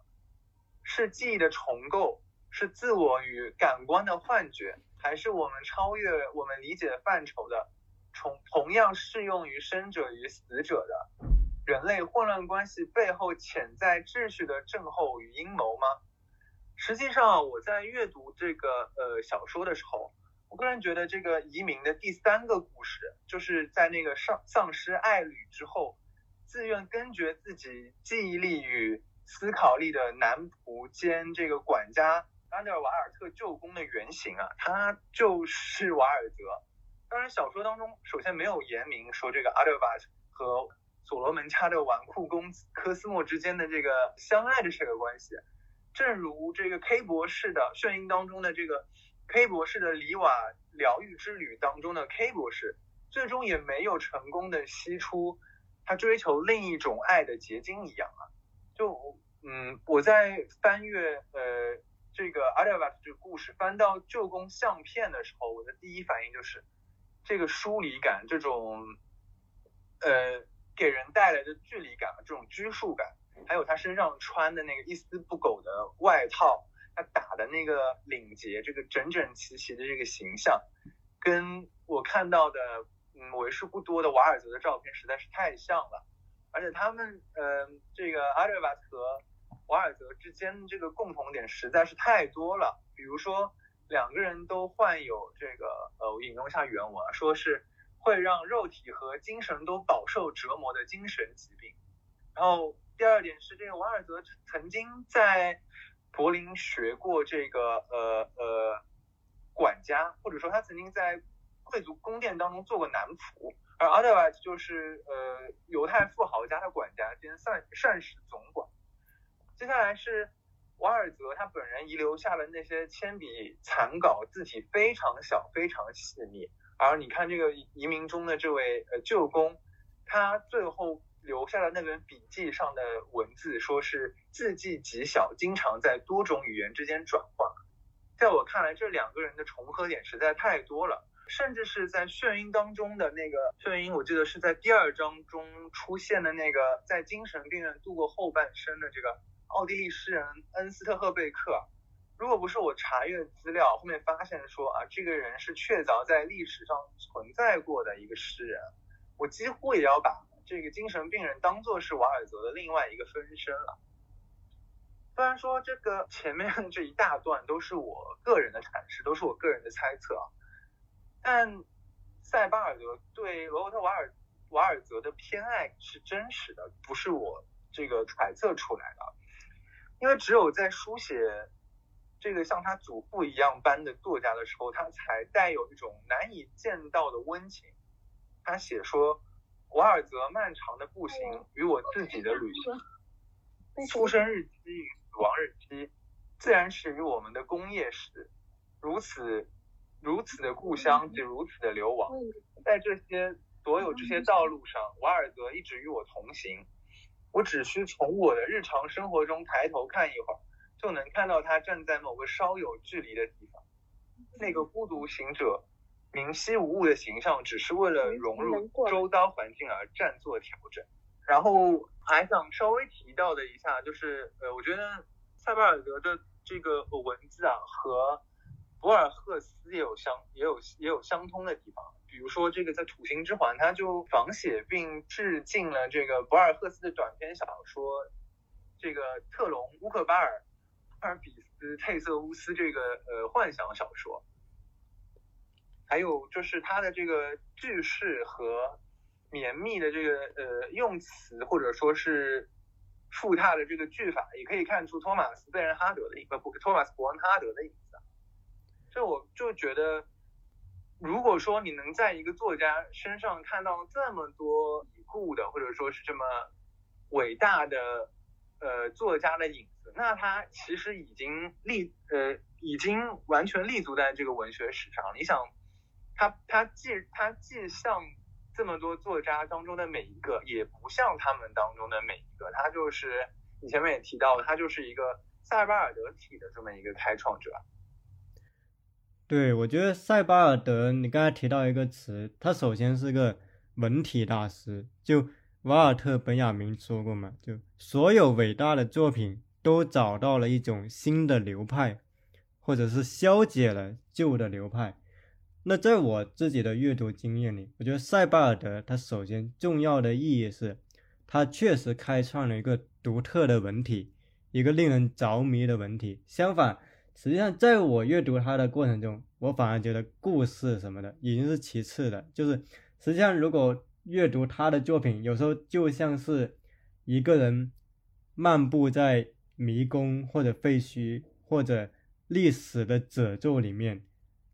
是记忆的重构，是自我与感官的幻觉，还是我们超越我们理解范畴的，同同样适用于生者与死者的人类混乱关系背后潜在秩序的症候与阴谋吗？实际上，我在阅读这个呃小说的时候，我个人觉得这个移民的第三个故事，就是在那个丧丧失爱侣之后，自愿根绝自己记忆力与。思考力的男仆兼这个管家安德尔瓦尔特舅公的原型啊，他就是瓦尔泽。当然，小说当中首先没有言明说这个阿德瓦和所罗门家的纨绔公子科斯莫之间的这个相爱的这个关系。正如这个 K 博士的《炫音》当中的这个 K 博士的里瓦疗愈之旅当中的 K 博士，最终也没有成功的吸出他追求另一种爱的结晶一样啊。就嗯，我在翻阅呃这个阿德瓦这个故事，翻到旧宫相片的时候，我的第一反应就是这个疏离感，这种呃给人带来的距离感，这种拘束感，还有他身上穿的那个一丝不苟的外套，他打的那个领结，这个整整齐齐的这个形象，跟我看到的嗯为数不多的瓦尔泽的照片实在是太像了。而且他们呃这个阿德瓦和瓦尔泽之间这个共同点实在是太多了，比如说两个人都患有这个呃引用一下原文啊，说是会让肉体和精神都饱受折磨的精神疾病。然后第二点是这个瓦尔泽曾经在柏林学过这个呃呃管家，或者说他曾经在贵族宫殿当中做过男仆。而 otherwise 就是呃犹太富豪家的管家兼膳膳食总管。接下来是瓦尔泽他本人遗留下的那些铅笔残稿，字体非常小，非常细腻。而你看这个移民中的这位呃舅公，他最后留下的那本笔记上的文字，说是字迹极小，经常在多种语言之间转换。在我看来，这两个人的重合点实在太多了。甚至是在眩晕当中的那个眩晕，我记得是在第二章中出现的那个在精神病院度过后半生的这个奥地利诗人恩斯特赫贝克。如果不是我查阅资料，后面发现说啊，这个人是确凿在历史上存在过的一个诗人，我几乎也要把这个精神病人当做是瓦尔泽的另外一个分身了。虽然说这个前面这一大段都是我个人的阐释，都是我个人的猜测啊。但塞巴尔德对罗伯特瓦尔瓦尔泽的偏爱是真实的，不是我这个揣测出来的。因为只有在书写这个像他祖父一样般的作家的时候，他才带有一种难以见到的温情。他写说，瓦尔泽漫长的步行与我自己的旅行，出生日期与死亡日期，自然是与我们的工业史，如此。如此的故乡及如此的流亡，在这些所有这些道路上，瓦尔泽一直与我同行。我只需从我的日常生活中抬头看一会儿，就能看到他站在某个稍有距离的地方。那个孤独行者，明晰无误的形象，只是为了融入周遭环境而暂作调整。然后还想稍微提到的一下，就是呃，我觉得塞巴尔德的这个文字啊和。博尔赫斯也有相也有也有相通的地方，比如说这个在《土星之环》，他就仿写并致敬了这个博尔赫斯的短篇小说，这个特隆乌克巴尔阿尔比斯忒瑟乌斯这个呃幻想小说，还有就是他的这个句式和绵密的这个呃用词，或者说是复沓的这个句法，也可以看出托马斯贝恩哈德的影不托马斯伯恩哈德的影子。所以我就觉得，如果说你能在一个作家身上看到这么多已故的，或者说是这么伟大的呃作家的影子，那他其实已经立呃已经完全立足在这个文学史上。你想，他他既他既像这么多作家当中的每一个，也不像他们当中的每一个，他就是你前面也提到，他就是一个塞巴尔德体的这么一个开创者。对，我觉得塞巴尔德，你刚才提到一个词，他首先是个文体大师。就瓦尔特·本雅明说过嘛，就所有伟大的作品都找到了一种新的流派，或者是消解了旧的流派。那在我自己的阅读经验里，我觉得塞巴尔德他首先重要的意义是，他确实开创了一个独特的文体，一个令人着迷的文体。相反，实际上，在我阅读他的过程中，我反而觉得故事什么的已经是其次的。就是实际上，如果阅读他的作品，有时候就像是一个人漫步在迷宫或者废墟或者历史的褶皱里面，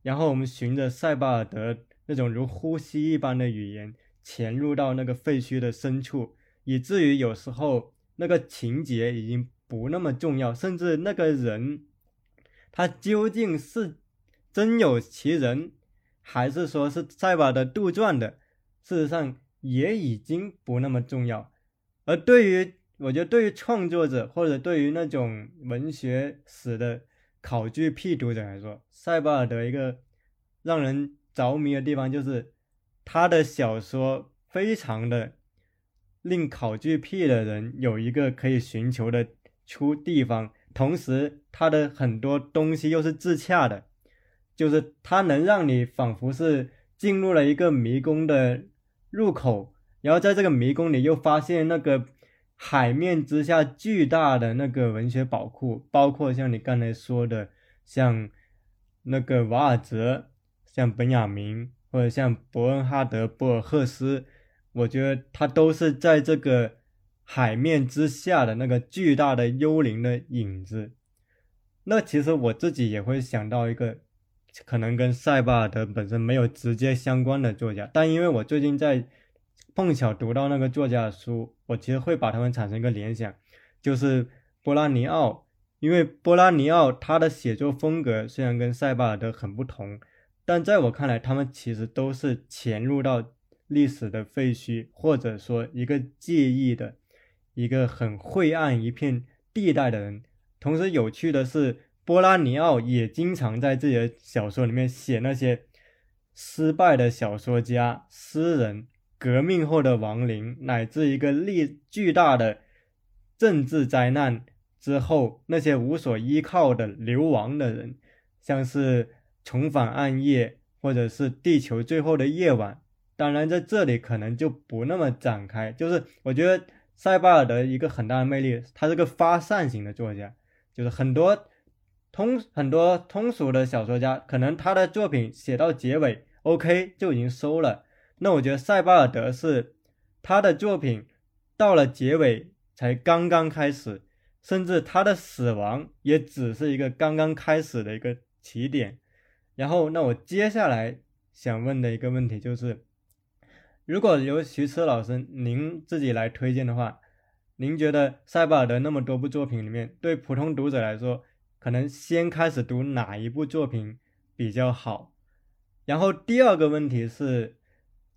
然后我们循着塞巴尔德那种如呼吸一般的语言，潜入到那个废墟的深处，以至于有时候那个情节已经不那么重要，甚至那个人。他究竟是真有其人，还是说是塞巴的杜撰的？事实上也已经不那么重要。而对于我觉得，对于创作者或者对于那种文学史的考据辟读者来说，塞巴尔德一个让人着迷的地方，就是他的小说非常的令考据癖的人有一个可以寻求的出地方。同时，他的很多东西又是自洽的，就是它能让你仿佛是进入了一个迷宫的入口，然后在这个迷宫里又发现那个海面之下巨大的那个文学宝库，包括像你刚才说的，像那个瓦尔泽，像本雅明，或者像伯恩哈德·博尔赫斯，我觉得他都是在这个海面之下的那个巨大的幽灵的影子。那其实我自己也会想到一个。可能跟塞巴尔德本身没有直接相关的作家，但因为我最近在碰巧读到那个作家的书，我其实会把他们产生一个联想，就是波拉尼奥。因为波拉尼奥他的写作风格虽然跟塞巴尔德很不同，但在我看来，他们其实都是潜入到历史的废墟，或者说一个记忆的一个很晦暗一片地带的人。同时有趣的是。波拉尼奥也经常在自己的小说里面写那些失败的小说家、诗人、革命后的亡灵，乃至一个力巨大的政治灾难之后那些无所依靠的流亡的人，像是《重返暗夜》或者是《地球最后的夜晚》。当然，在这里可能就不那么展开。就是我觉得塞巴尔的一个很大的魅力，他是个发散型的作家，就是很多。通很多通俗的小说家，可能他的作品写到结尾，OK 就已经收了。那我觉得塞巴尔德是他的作品到了结尾才刚刚开始，甚至他的死亡也只是一个刚刚开始的一个起点。然后，那我接下来想问的一个问题就是，如果由徐迟老师您自己来推荐的话，您觉得塞巴尔德那么多部作品里面，对普通读者来说？可能先开始读哪一部作品比较好？然后第二个问题是，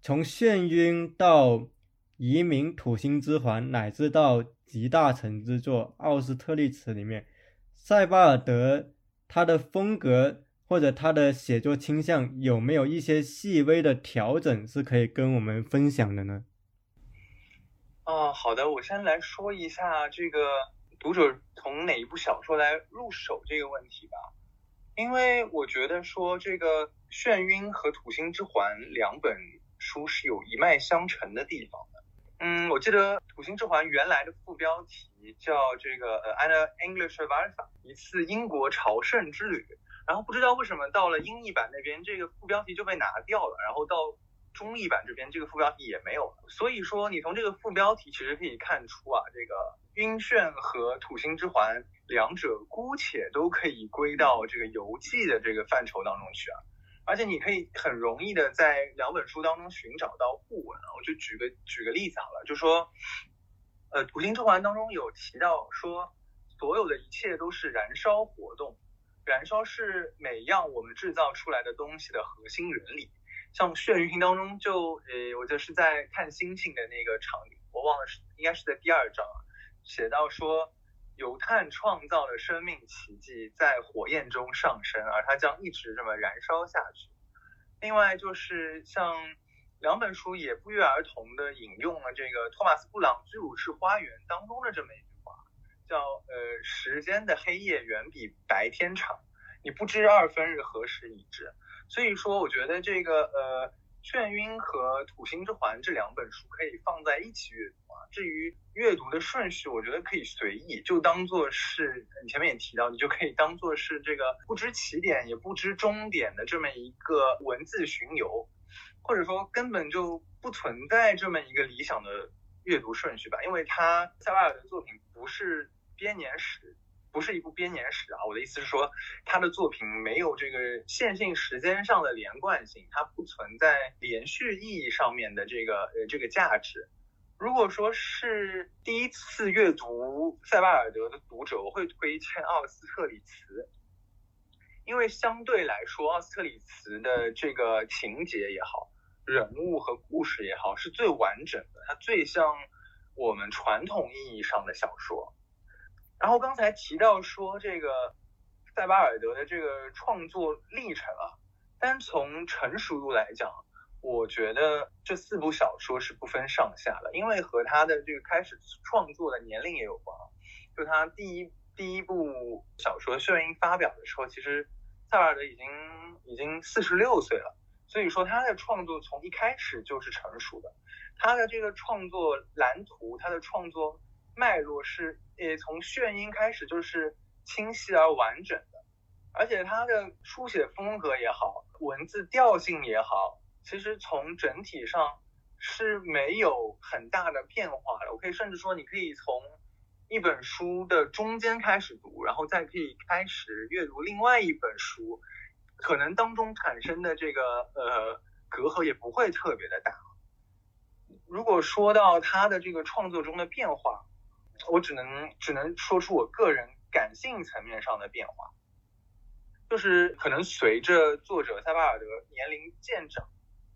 从眩晕到移民土星之环，乃至到集大成之作《奥斯特利茨》里面，塞巴尔德他的风格或者他的写作倾向有没有一些细微的调整是可以跟我们分享的呢？哦，好的，我先来说一下这个。读者从哪一部小说来入手这个问题吧，因为我觉得说这个《眩晕》和《土星之环》两本书是有一脉相承的地方的。嗯，我记得《土星之环》原来的副标题叫这个呃，An English Vasa 一次英国朝圣之旅。然后不知道为什么到了英译版那边，这个副标题就被拿掉了，然后到中译版这边这个副标题也没有了。所以说，你从这个副标题其实可以看出啊，这个。晕眩和土星之环两者姑且都可以归到这个游记的这个范畴当中去啊，而且你可以很容易的在两本书当中寻找到互文啊。我就举个举个例子好了，就说，呃，土星之环当中有提到说，所有的一切都是燃烧活动，燃烧是每样我们制造出来的东西的核心原理。像眩晕当中就，呃，我就是在看星星的那个场景，我忘了是应该是在第二章。写到说，油炭创造了生命奇迹，在火焰中上升，而它将一直这么燃烧下去。另外就是像两本书也不约而同的引用了这个托马斯布朗《居鲁士花园》当中的这么一，叫呃，时间的黑夜远比白天长，你不知二分日何时已至。所以说，我觉得这个呃。眩晕和土星之环这两本书可以放在一起阅读啊。至于阅读的顺序，我觉得可以随意，就当做是你前面也提到，你就可以当做是这个不知起点也不知终点的这么一个文字巡游，或者说根本就不存在这么一个理想的阅读顺序吧。因为他塞巴尔的作品不是编年史。不是一部编年史啊，我的意思是说，他的作品没有这个线性时间上的连贯性，它不存在连续意义上面的这个呃这个价值。如果说是第一次阅读塞巴尔德的读者，我会推荐奥斯特里茨，因为相对来说，奥斯特里茨的这个情节也好，人物和故事也好，是最完整的，它最像我们传统意义上的小说。然后刚才提到说这个塞巴尔德的这个创作历程啊，单从成熟度来讲，我觉得这四部小说是不分上下的，因为和他的这个开始创作的年龄也有关。就他第一第一部小说《眩晕》发表的时候，其实塞尔德已经已经四十六岁了。所以说他的创作从一开始就是成熟的，他的这个创作蓝图，他的创作脉络是呃从炫音开始就是清晰而完整的，而且他的书写风格也好，文字调性也好，其实从整体上是没有很大的变化的。我可以甚至说，你可以从一本书的中间开始读，然后再可以开始阅读另外一本书。可能当中产生的这个呃隔阂也不会特别的大。如果说到他的这个创作中的变化，我只能只能说出我个人感性层面上的变化，就是可能随着作者塞巴尔德年龄渐长，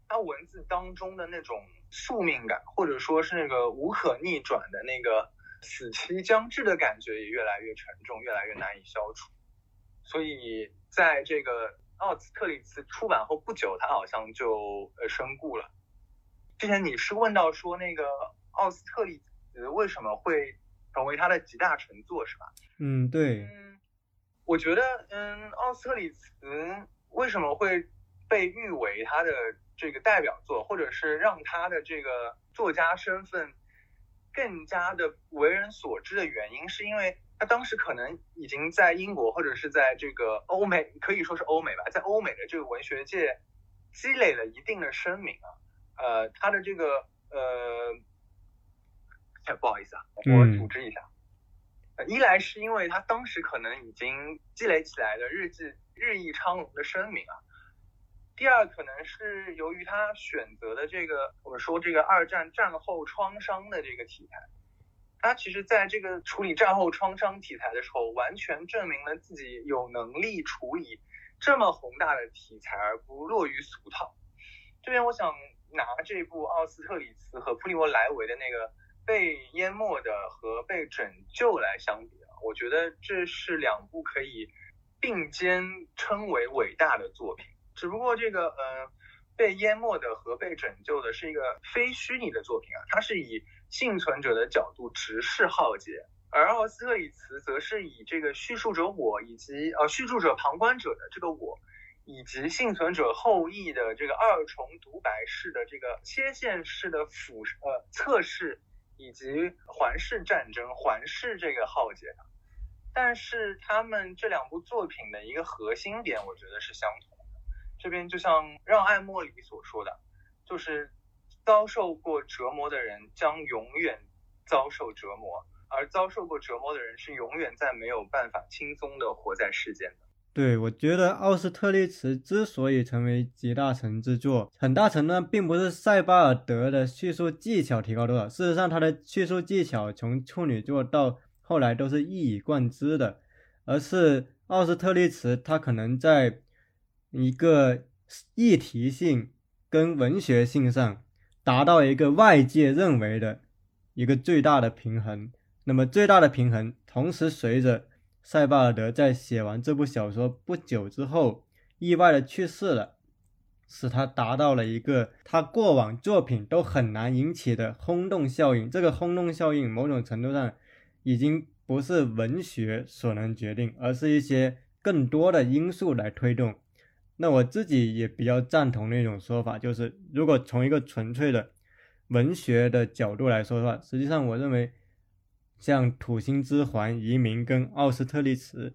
他文字当中的那种宿命感，或者说是那个无可逆转的那个死期将至的感觉也越来越沉重，越来越难以消除。所以在这个。奥斯特里茨出版后不久，他好像就呃身故了。之前你是问到说那个奥斯特里茨为什么会成为他的集大成作是吧？嗯，对。嗯，我觉得嗯，奥斯特里茨为什么会被誉为他的这个代表作，或者是让他的这个作家身份更加的为人所知的原因，是因为。他当时可能已经在英国或者是在这个欧美，可以说是欧美吧，在欧美的这个文学界积累了一定的声名啊。呃，他的这个呃，哎，不好意思啊，我组织一下。一来是因为他当时可能已经积累起来的日记日益昌隆的声名啊。第二，可能是由于他选择的这个我们说这个二战战后创伤的这个题材。他其实在这个处理战后创伤题材的时候，完全证明了自己有能力处理这么宏大的题材而不落于俗套。这边我想拿这部奥斯特里茨和普里沃莱维的那个被淹没的和被拯救来相比啊，我觉得这是两部可以并肩称为伟大的作品。只不过这个呃被淹没的和被拯救的是一个非虚拟的作品啊，它是以。幸存者的角度直视浩劫，而奥斯特里茨则是以这个叙述者我以及呃叙述者旁观者的这个我，以及幸存者后裔的这个二重独白式的这个切线式的俯呃测试，以及环视战争环视这个浩劫的。但是他们这两部作品的一个核心点，我觉得是相同的。这边就像让爱默里所说的，就是。遭受过折磨的人将永远遭受折磨，而遭受过折磨的人是永远再没有办法轻松的活在世间的。对，我觉得奥斯特利茨之所以成为集大成之作，很大程度上并不是塞巴尔德的叙述技巧提高多少，事实上他的叙述技巧从处女座到后来都是一以贯之的，而是奥斯特利茨他可能在一个议题性跟文学性上。达到一个外界认为的一个最大的平衡，那么最大的平衡，同时随着塞巴尔德在写完这部小说不久之后意外的去世了，使他达到了一个他过往作品都很难引起的轰动效应。这个轰动效应某种程度上已经不是文学所能决定，而是一些更多的因素来推动。那我自己也比较赞同那种说法，就是如果从一个纯粹的文学的角度来说的话，实际上我认为像《土星之环》《移民》跟《奥斯特利茨》，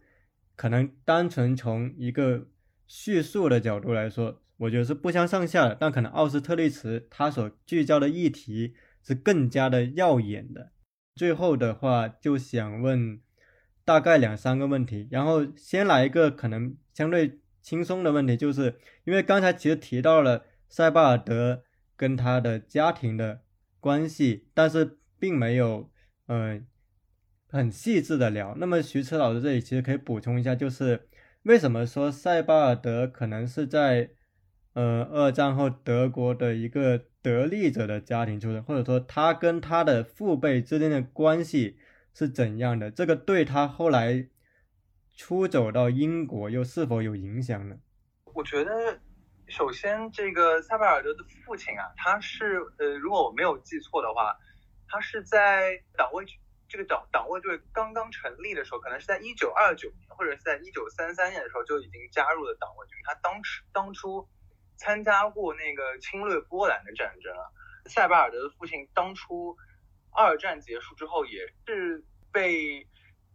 可能单纯从一个叙述的角度来说，我觉得是不相上下的。但可能《奥斯特利茨》它所聚焦的议题是更加的耀眼的。最后的话，就想问大概两三个问题，然后先来一个可能相对。轻松的问题，就是因为刚才其实提到了塞巴尔德跟他的家庭的关系，但是并没有嗯很细致的聊。那么徐迟老师这里其实可以补充一下，就是为什么说塞巴尔德可能是在呃二战后德国的一个得利者的家庭出生，或者说他跟他的父辈之间的关系是怎样的？这个对他后来。出走到英国又是否有影响呢？我觉得，首先这个塞巴尔德的父亲啊，他是呃，如果我没有记错的话，他是在党卫这个党党卫队刚刚成立的时候，可能是在一九二九年或者是在一九三三年的时候就已经加入了党卫军。他当时当初参加过那个侵略波兰的战争啊。塞巴尔德的父亲当初二战结束之后也是被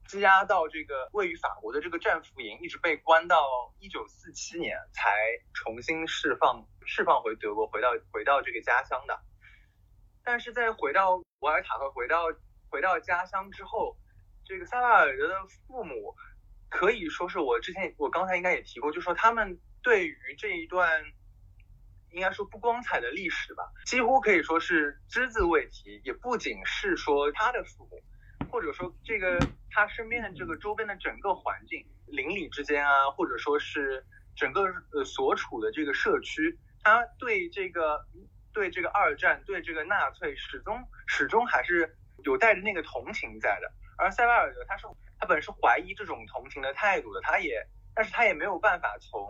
羁押到这个位于法国的这个战俘营，一直被关到一九四七年才重新释放释放回德国，回到回到这个家乡的。但是在回到瓦尔塔和回到回到家乡之后，这个塞巴尔德的父母可以说是我之前我刚才应该也提过，就说他们对于这一段。应该说不光彩的历史吧，几乎可以说是只字未提。也不仅是说他的父母，或者说这个他身边的这个周边的整个环境、邻里之间啊，或者说是整个呃所处的这个社区，他对这个对这个二战、对这个纳粹始终始终还是有带着那个同情在的。而塞巴尔德他是他本是怀疑这种同情的态度的，他也但是他也没有办法从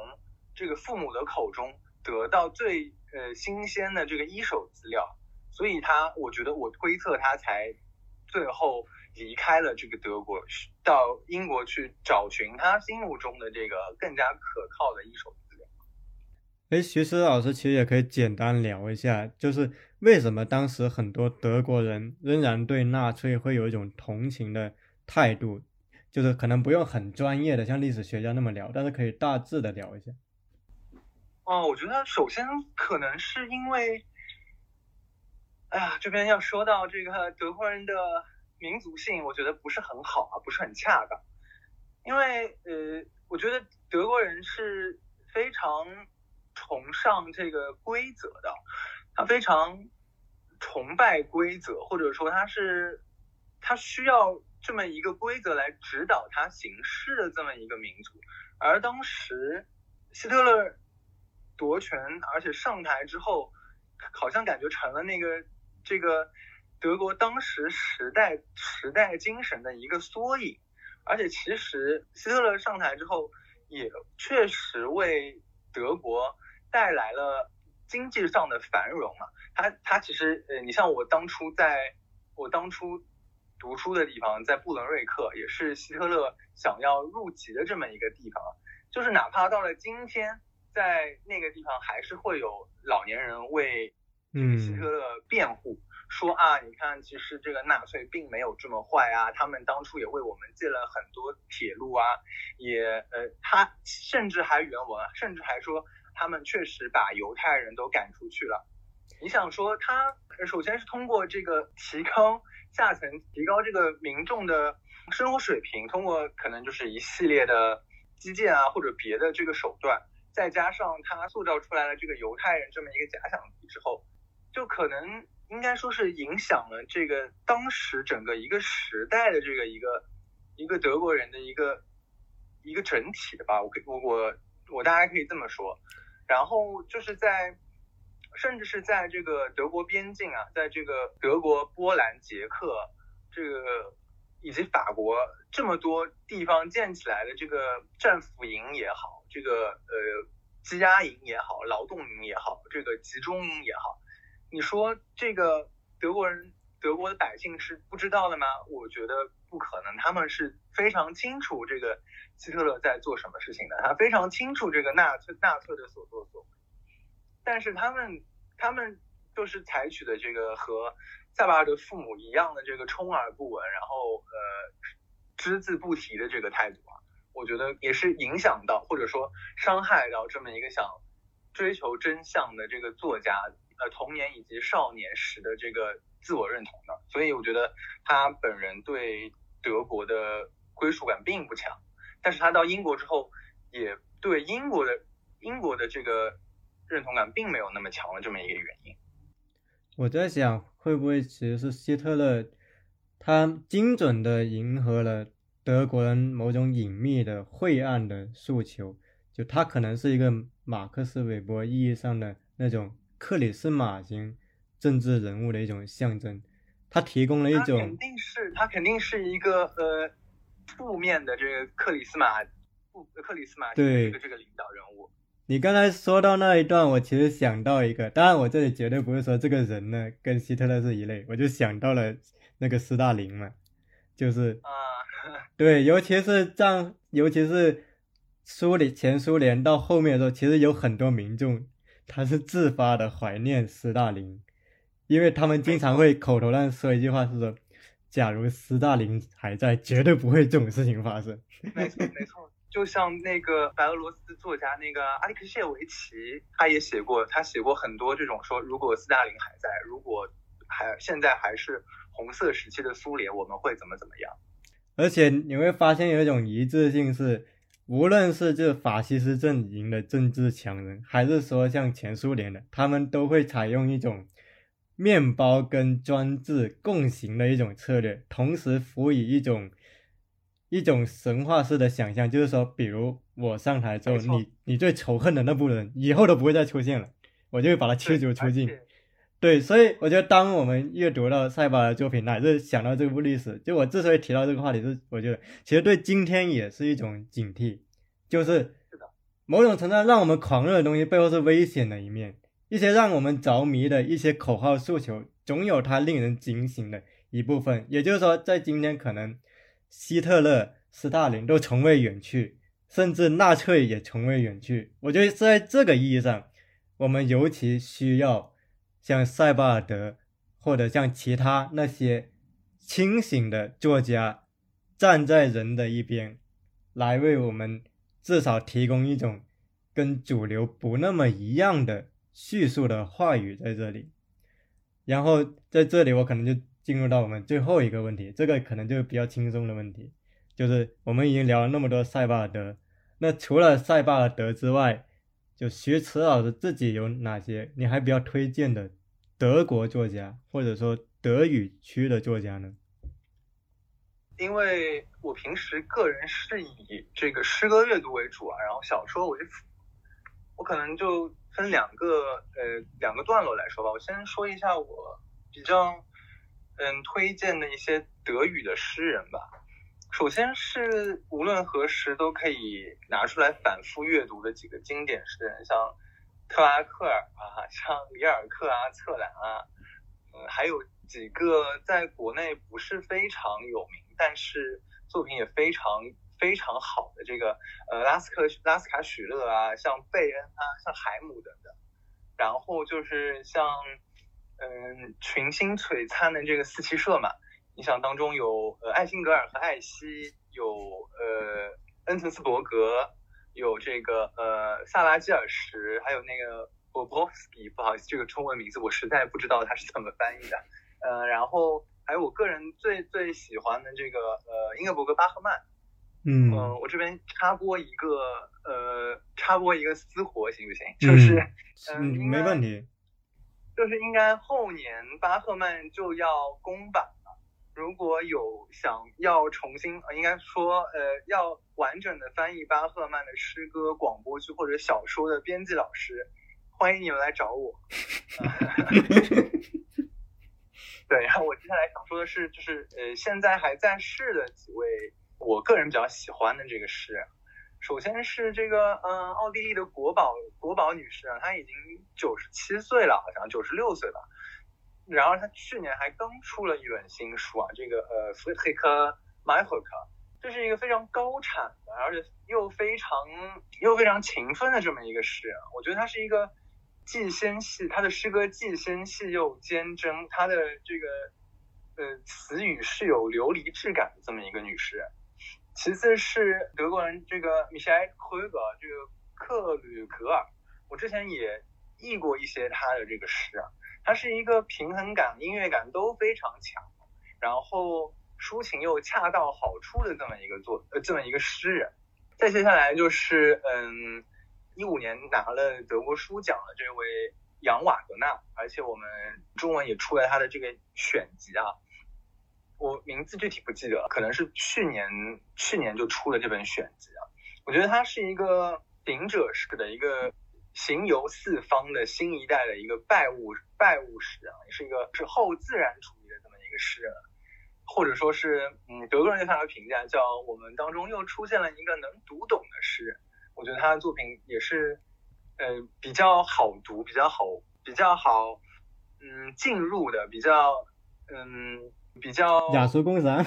这个父母的口中。得到最呃新鲜的这个一手资料，所以他我觉得我推测他才最后离开了这个德国，到英国去找寻他心目中的这个更加可靠的一手资料。哎，徐思老师其实也可以简单聊一下，就是为什么当时很多德国人仍然对纳粹会有一种同情的态度，就是可能不用很专业的像历史学家那么聊，但是可以大致的聊一下。哦，我觉得首先可能是因为，哎呀，这边要说到这个德国人的民族性，我觉得不是很好啊，不是很恰当。因为呃，我觉得德国人是非常崇尚这个规则的，他非常崇拜规则，或者说他是他需要这么一个规则来指导他行事的这么一个民族。而当时希特勒。夺权，而且上台之后，好像感觉成了那个这个德国当时时代时代精神的一个缩影。而且其实希特勒上台之后，也确实为德国带来了经济上的繁荣嘛。他他其实呃，你像我当初在我当初读书的地方，在布伦瑞克，也是希特勒想要入籍的这么一个地方。就是哪怕到了今天。在那个地方还是会有老年人为希特勒辩护，说啊，你看，其实这个纳粹并没有这么坏啊，他们当初也为我们建了很多铁路啊，也呃，他甚至还原文，甚至还说他们确实把犹太人都赶出去了。你想说他首先是通过这个提高下层，提高这个民众的生活水平，通过可能就是一系列的基建啊或者别的这个手段。再加上他塑造出来了这个犹太人这么一个假想敌之后，就可能应该说是影响了这个当时整个一个时代的这个一个一个德国人的一个一个整体的吧。我我我我大概可以这么说。然后就是在甚至是在这个德国边境啊，在这个德国、波兰、捷克这个以及法国这么多地方建起来的这个战俘营也好。这个呃，羁押营也好，劳动营也好，这个集中营也好，你说这个德国人、德国的百姓是不知道的吗？我觉得不可能，他们是非常清楚这个希特勒在做什么事情的，他非常清楚这个纳粹纳粹的所作所为，但是他们他们就是采取的这个和塞巴尔的父母一样的这个充耳不闻，然后呃只字不提的这个态度啊。我觉得也是影响到或者说伤害到这么一个想追求真相的这个作家，呃，童年以及少年时的这个自我认同的。所以我觉得他本人对德国的归属感并不强，但是他到英国之后，也对英国的英国的这个认同感并没有那么强的这么一个原因。我在想，会不会其实是希特勒他精准的迎合了。德国人某种隐秘的晦暗的诉求，就他可能是一个马克思韦伯意义上的那种克里斯玛型政治人物的一种象征。他提供了一种，肯定是他肯定是一个呃负面的这个克里斯玛负克里斯马对这个这个领导人物。你刚才说到那一段，我其实想到一个，当然我这里绝对不是说这个人呢跟希特勒是一类，我就想到了那个斯大林嘛，就是啊。对，尤其是战，尤其是苏联前苏联到后面的时候，其实有很多民众他是自发的怀念斯大林，因为他们经常会口头上说一句话，是说，假如斯大林还在，绝对不会这种事情发生。没错，没错。就像那个白俄罗斯作家那个阿列克谢维奇，他也写过，他写过很多这种说，如果斯大林还在，如果还现在还是红色时期的苏联，我们会怎么怎么样？而且你会发现有一种一致性是，无论是这法西斯阵营的政治强人，还是说像前苏联的，他们都会采用一种面包跟专制共行的一种策略，同时辅以一种。一种神话式的想象，就是说，比如我上台之后，你你最仇恨的那部分人以后都不会再出现了，我就会把他驱逐出境。对，所以我觉得，当我们阅读到塞巴尔的作品，乃至想到这部历史，就我之所以提到这个话题，是我觉得其实对今天也是一种警惕，就是某种程度上让我们狂热的东西背后是危险的一面，一些让我们着迷的一些口号诉求，总有它令人警醒的一部分。也就是说，在今天可能。希特勒、斯大林都从未远去，甚至纳粹也从未远去。我觉得在这个意义上，我们尤其需要像塞巴尔德或者像其他那些清醒的作家站在人的一边，来为我们至少提供一种跟主流不那么一样的叙述的话语在这里。然后在这里，我可能就。进入到我们最后一个问题，这个可能就比较轻松的问题，就是我们已经聊了那么多塞巴尔德，那除了塞巴尔德之外，就徐迟老师自己有哪些你还比较推荐的德国作家，或者说德语区的作家呢？因为我平时个人是以这个诗歌阅读为主啊，然后小说为辅，我可能就分两个呃两个段落来说吧。我先说一下我比较。嗯，推荐的一些德语的诗人吧。首先是无论何时都可以拿出来反复阅读的几个经典诗人，像特拉克尔啊，像里尔克啊、策兰啊，嗯，还有几个在国内不是非常有名，但是作品也非常非常好的这个呃拉斯克拉斯卡许勒啊，像贝恩啊，像海姆等等。然后就是像。嗯，群星璀璨的这个四骑射嘛，你想当中有呃艾辛格尔和艾希，有呃恩特斯伯格，有这个呃萨拉基尔什，还有那个波波夫斯基，不好意思，这个中文名字我实在不知道他是怎么翻译的。呃，然后还有我个人最最喜欢的这个呃英格伯格巴赫曼。嗯，我这边插播一个呃插播一个私活行不行？就是嗯，没问题。就是应该后年巴赫曼就要公版了，如果有想要重新，应该说呃要完整的翻译巴赫曼的诗歌、广播剧或者小说的编辑老师，欢迎你们来找我。对，然后我接下来想说的是，就是呃现在还在世的几位，我个人比较喜欢的这个诗。首先是这个，嗯，奥地利的国宝国宝女士啊，她已经九十七岁了，好像九十六岁了。然后她去年还刚出了一本新书啊，这个呃弗雷克迈赫克，这是一个非常高产的，而且又非常又非常勤奋的这么一个诗人。我觉得他是一个既纤细，他的诗歌既纤细又坚贞，他的这个呃词语是有流离质感的这么一个女诗人。其次是德国人这个米歇尔·奎格，这个克吕格尔，我之前也译过一些他的这个诗啊，他是一个平衡感、音乐感都非常强，然后抒情又恰到好处的这么一个作呃这么一个诗人。再接下来就是嗯，一五年拿了德国书奖的这位杨瓦格纳，而且我们中文也出了他的这个选集啊。我名字具体不记得了，可能是去年去年就出了这本选集啊。我觉得他是一个行者式的一个行游四方的新一代的一个拜物拜物诗啊，也是一个是后自然主义的这么一个诗人，或者说是嗯，德国人对他的评价叫我们当中又出现了一个能读懂的诗人。我觉得他的作品也是呃比较好读，比较好比较好嗯进入的，比较嗯。比较雅俗共赏，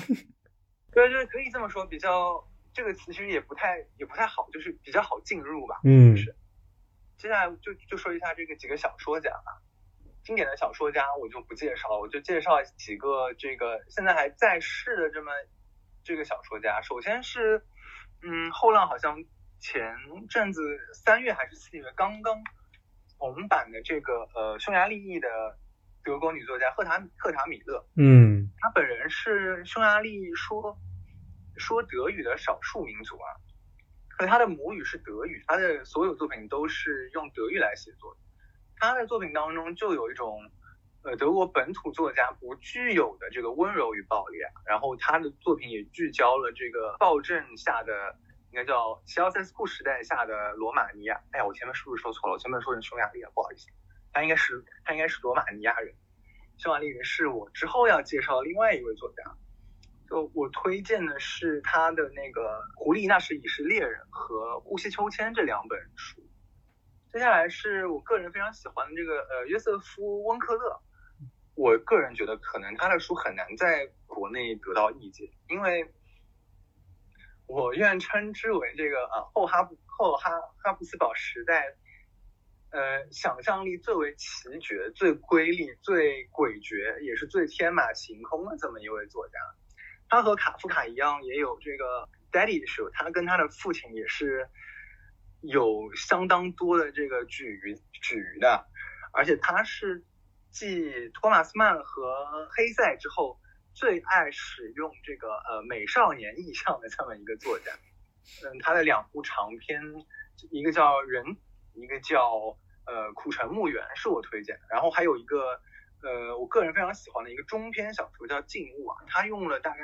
对 对，可以这么说。比较这个词其实也不太也不太好，就是比较好进入吧。嗯，是。接下来就就说一下这个几个小说家吧。经典的小说家我就不介绍了，我就介绍几个这个现在还在世的这么这个小说家。首先是，嗯，后浪好像前阵子三月还是四月刚刚红版的这个呃匈牙利裔的德国女作家赫塔赫塔米勒。嗯，她本人是匈牙利说说德语的少数民族啊，可她的母语是德语，她的所有作品都是用德语来写作的。他的作品当中就有一种，呃，德国本土作家不具有的这个温柔与暴力啊。然后她的作品也聚焦了这个暴政下的，应该叫齐奥塞斯库时代下的罗马尼亚。哎呀，我前面是不是说错了？我前面说成匈牙利了，不好意思。他应该是他应该是罗马尼亚人，匈牙利人是我之后要介绍另外一位作家。就我推荐的是他的那个《狐狸那是已是猎人》和《呼吸秋千》这两本书。接下来是我个人非常喜欢的这个呃约瑟夫温克勒，我个人觉得可能他的书很难在国内得到译介，因为我愿称之为这个呃后哈布后哈哈布斯堡时代，呃想象力最为奇绝、最瑰丽、最诡谲，也是最天马行空的这么一位作家。他和卡夫卡一样，也有这个 daddy 的时候，他跟他的父亲也是。有相当多的这个举举的，而且他是继托马斯曼和黑塞之后最爱使用这个呃美少年意象的这么一个作家。嗯，他的两部长篇，一个叫《人》，一个叫呃《苦城墓园》，是我推荐的。然后还有一个呃我个人非常喜欢的一个中篇小说叫《静物》啊，它用了大概。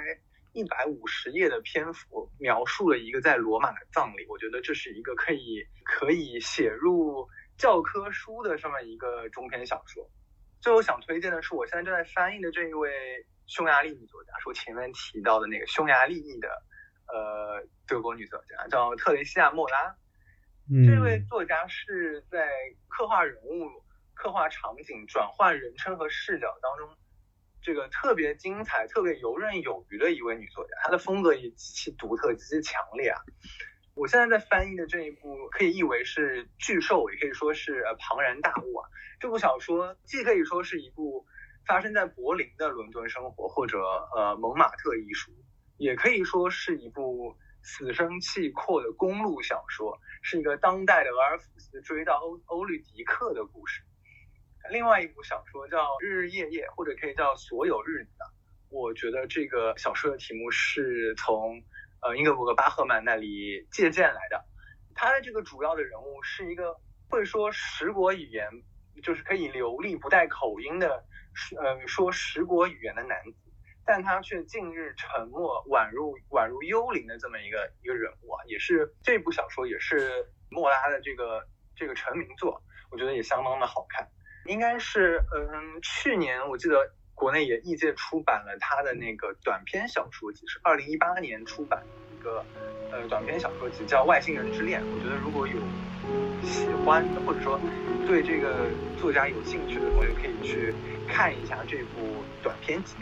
一百五十页的篇幅描述了一个在罗马的葬礼，我觉得这是一个可以可以写入教科书的这么一个中篇小说。最后想推荐的是我现在正在翻译的这一位匈牙利女作家，是我前面提到的那个匈牙利裔的呃德国女作家，叫特蕾西亚·莫拉。这位作家是在刻画人物、刻画场景、转换人称和视角当中。这个特别精彩、特别游刃有余的一位女作家，她的风格也极其独特、极其强烈啊！我现在在翻译的这一部，可以译为是巨兽，也可以说是庞然大物啊！这部小说既可以说是一部发生在柏林的伦敦生活，或者呃蒙马特艺术，也可以说是一部死生契阔的公路小说，是一个当代的俄尔甫斯追到欧欧律狄克的故事。另外一部小说叫《日日夜夜》，或者可以叫《所有日子》。我觉得这个小说的题目是从呃英格伯格巴赫曼那里借鉴来的。他的这个主要的人物是一个会说十国语言，就是可以流利不带口音的，呃说十国语言的男子，但他却近日沉默，宛如宛如幽灵的这么一个一个人物啊，也是这部小说也是莫拉的这个这个成名作，我觉得也相当的好看。应该是，嗯，去年我记得国内也译介出版了他的那个短篇小说集，是二零一八年出版一个，呃，短篇小说集叫《外星人之恋》。我觉得如果有喜欢或者说对这个作家有兴趣的朋友，可以去看一下这部短篇集。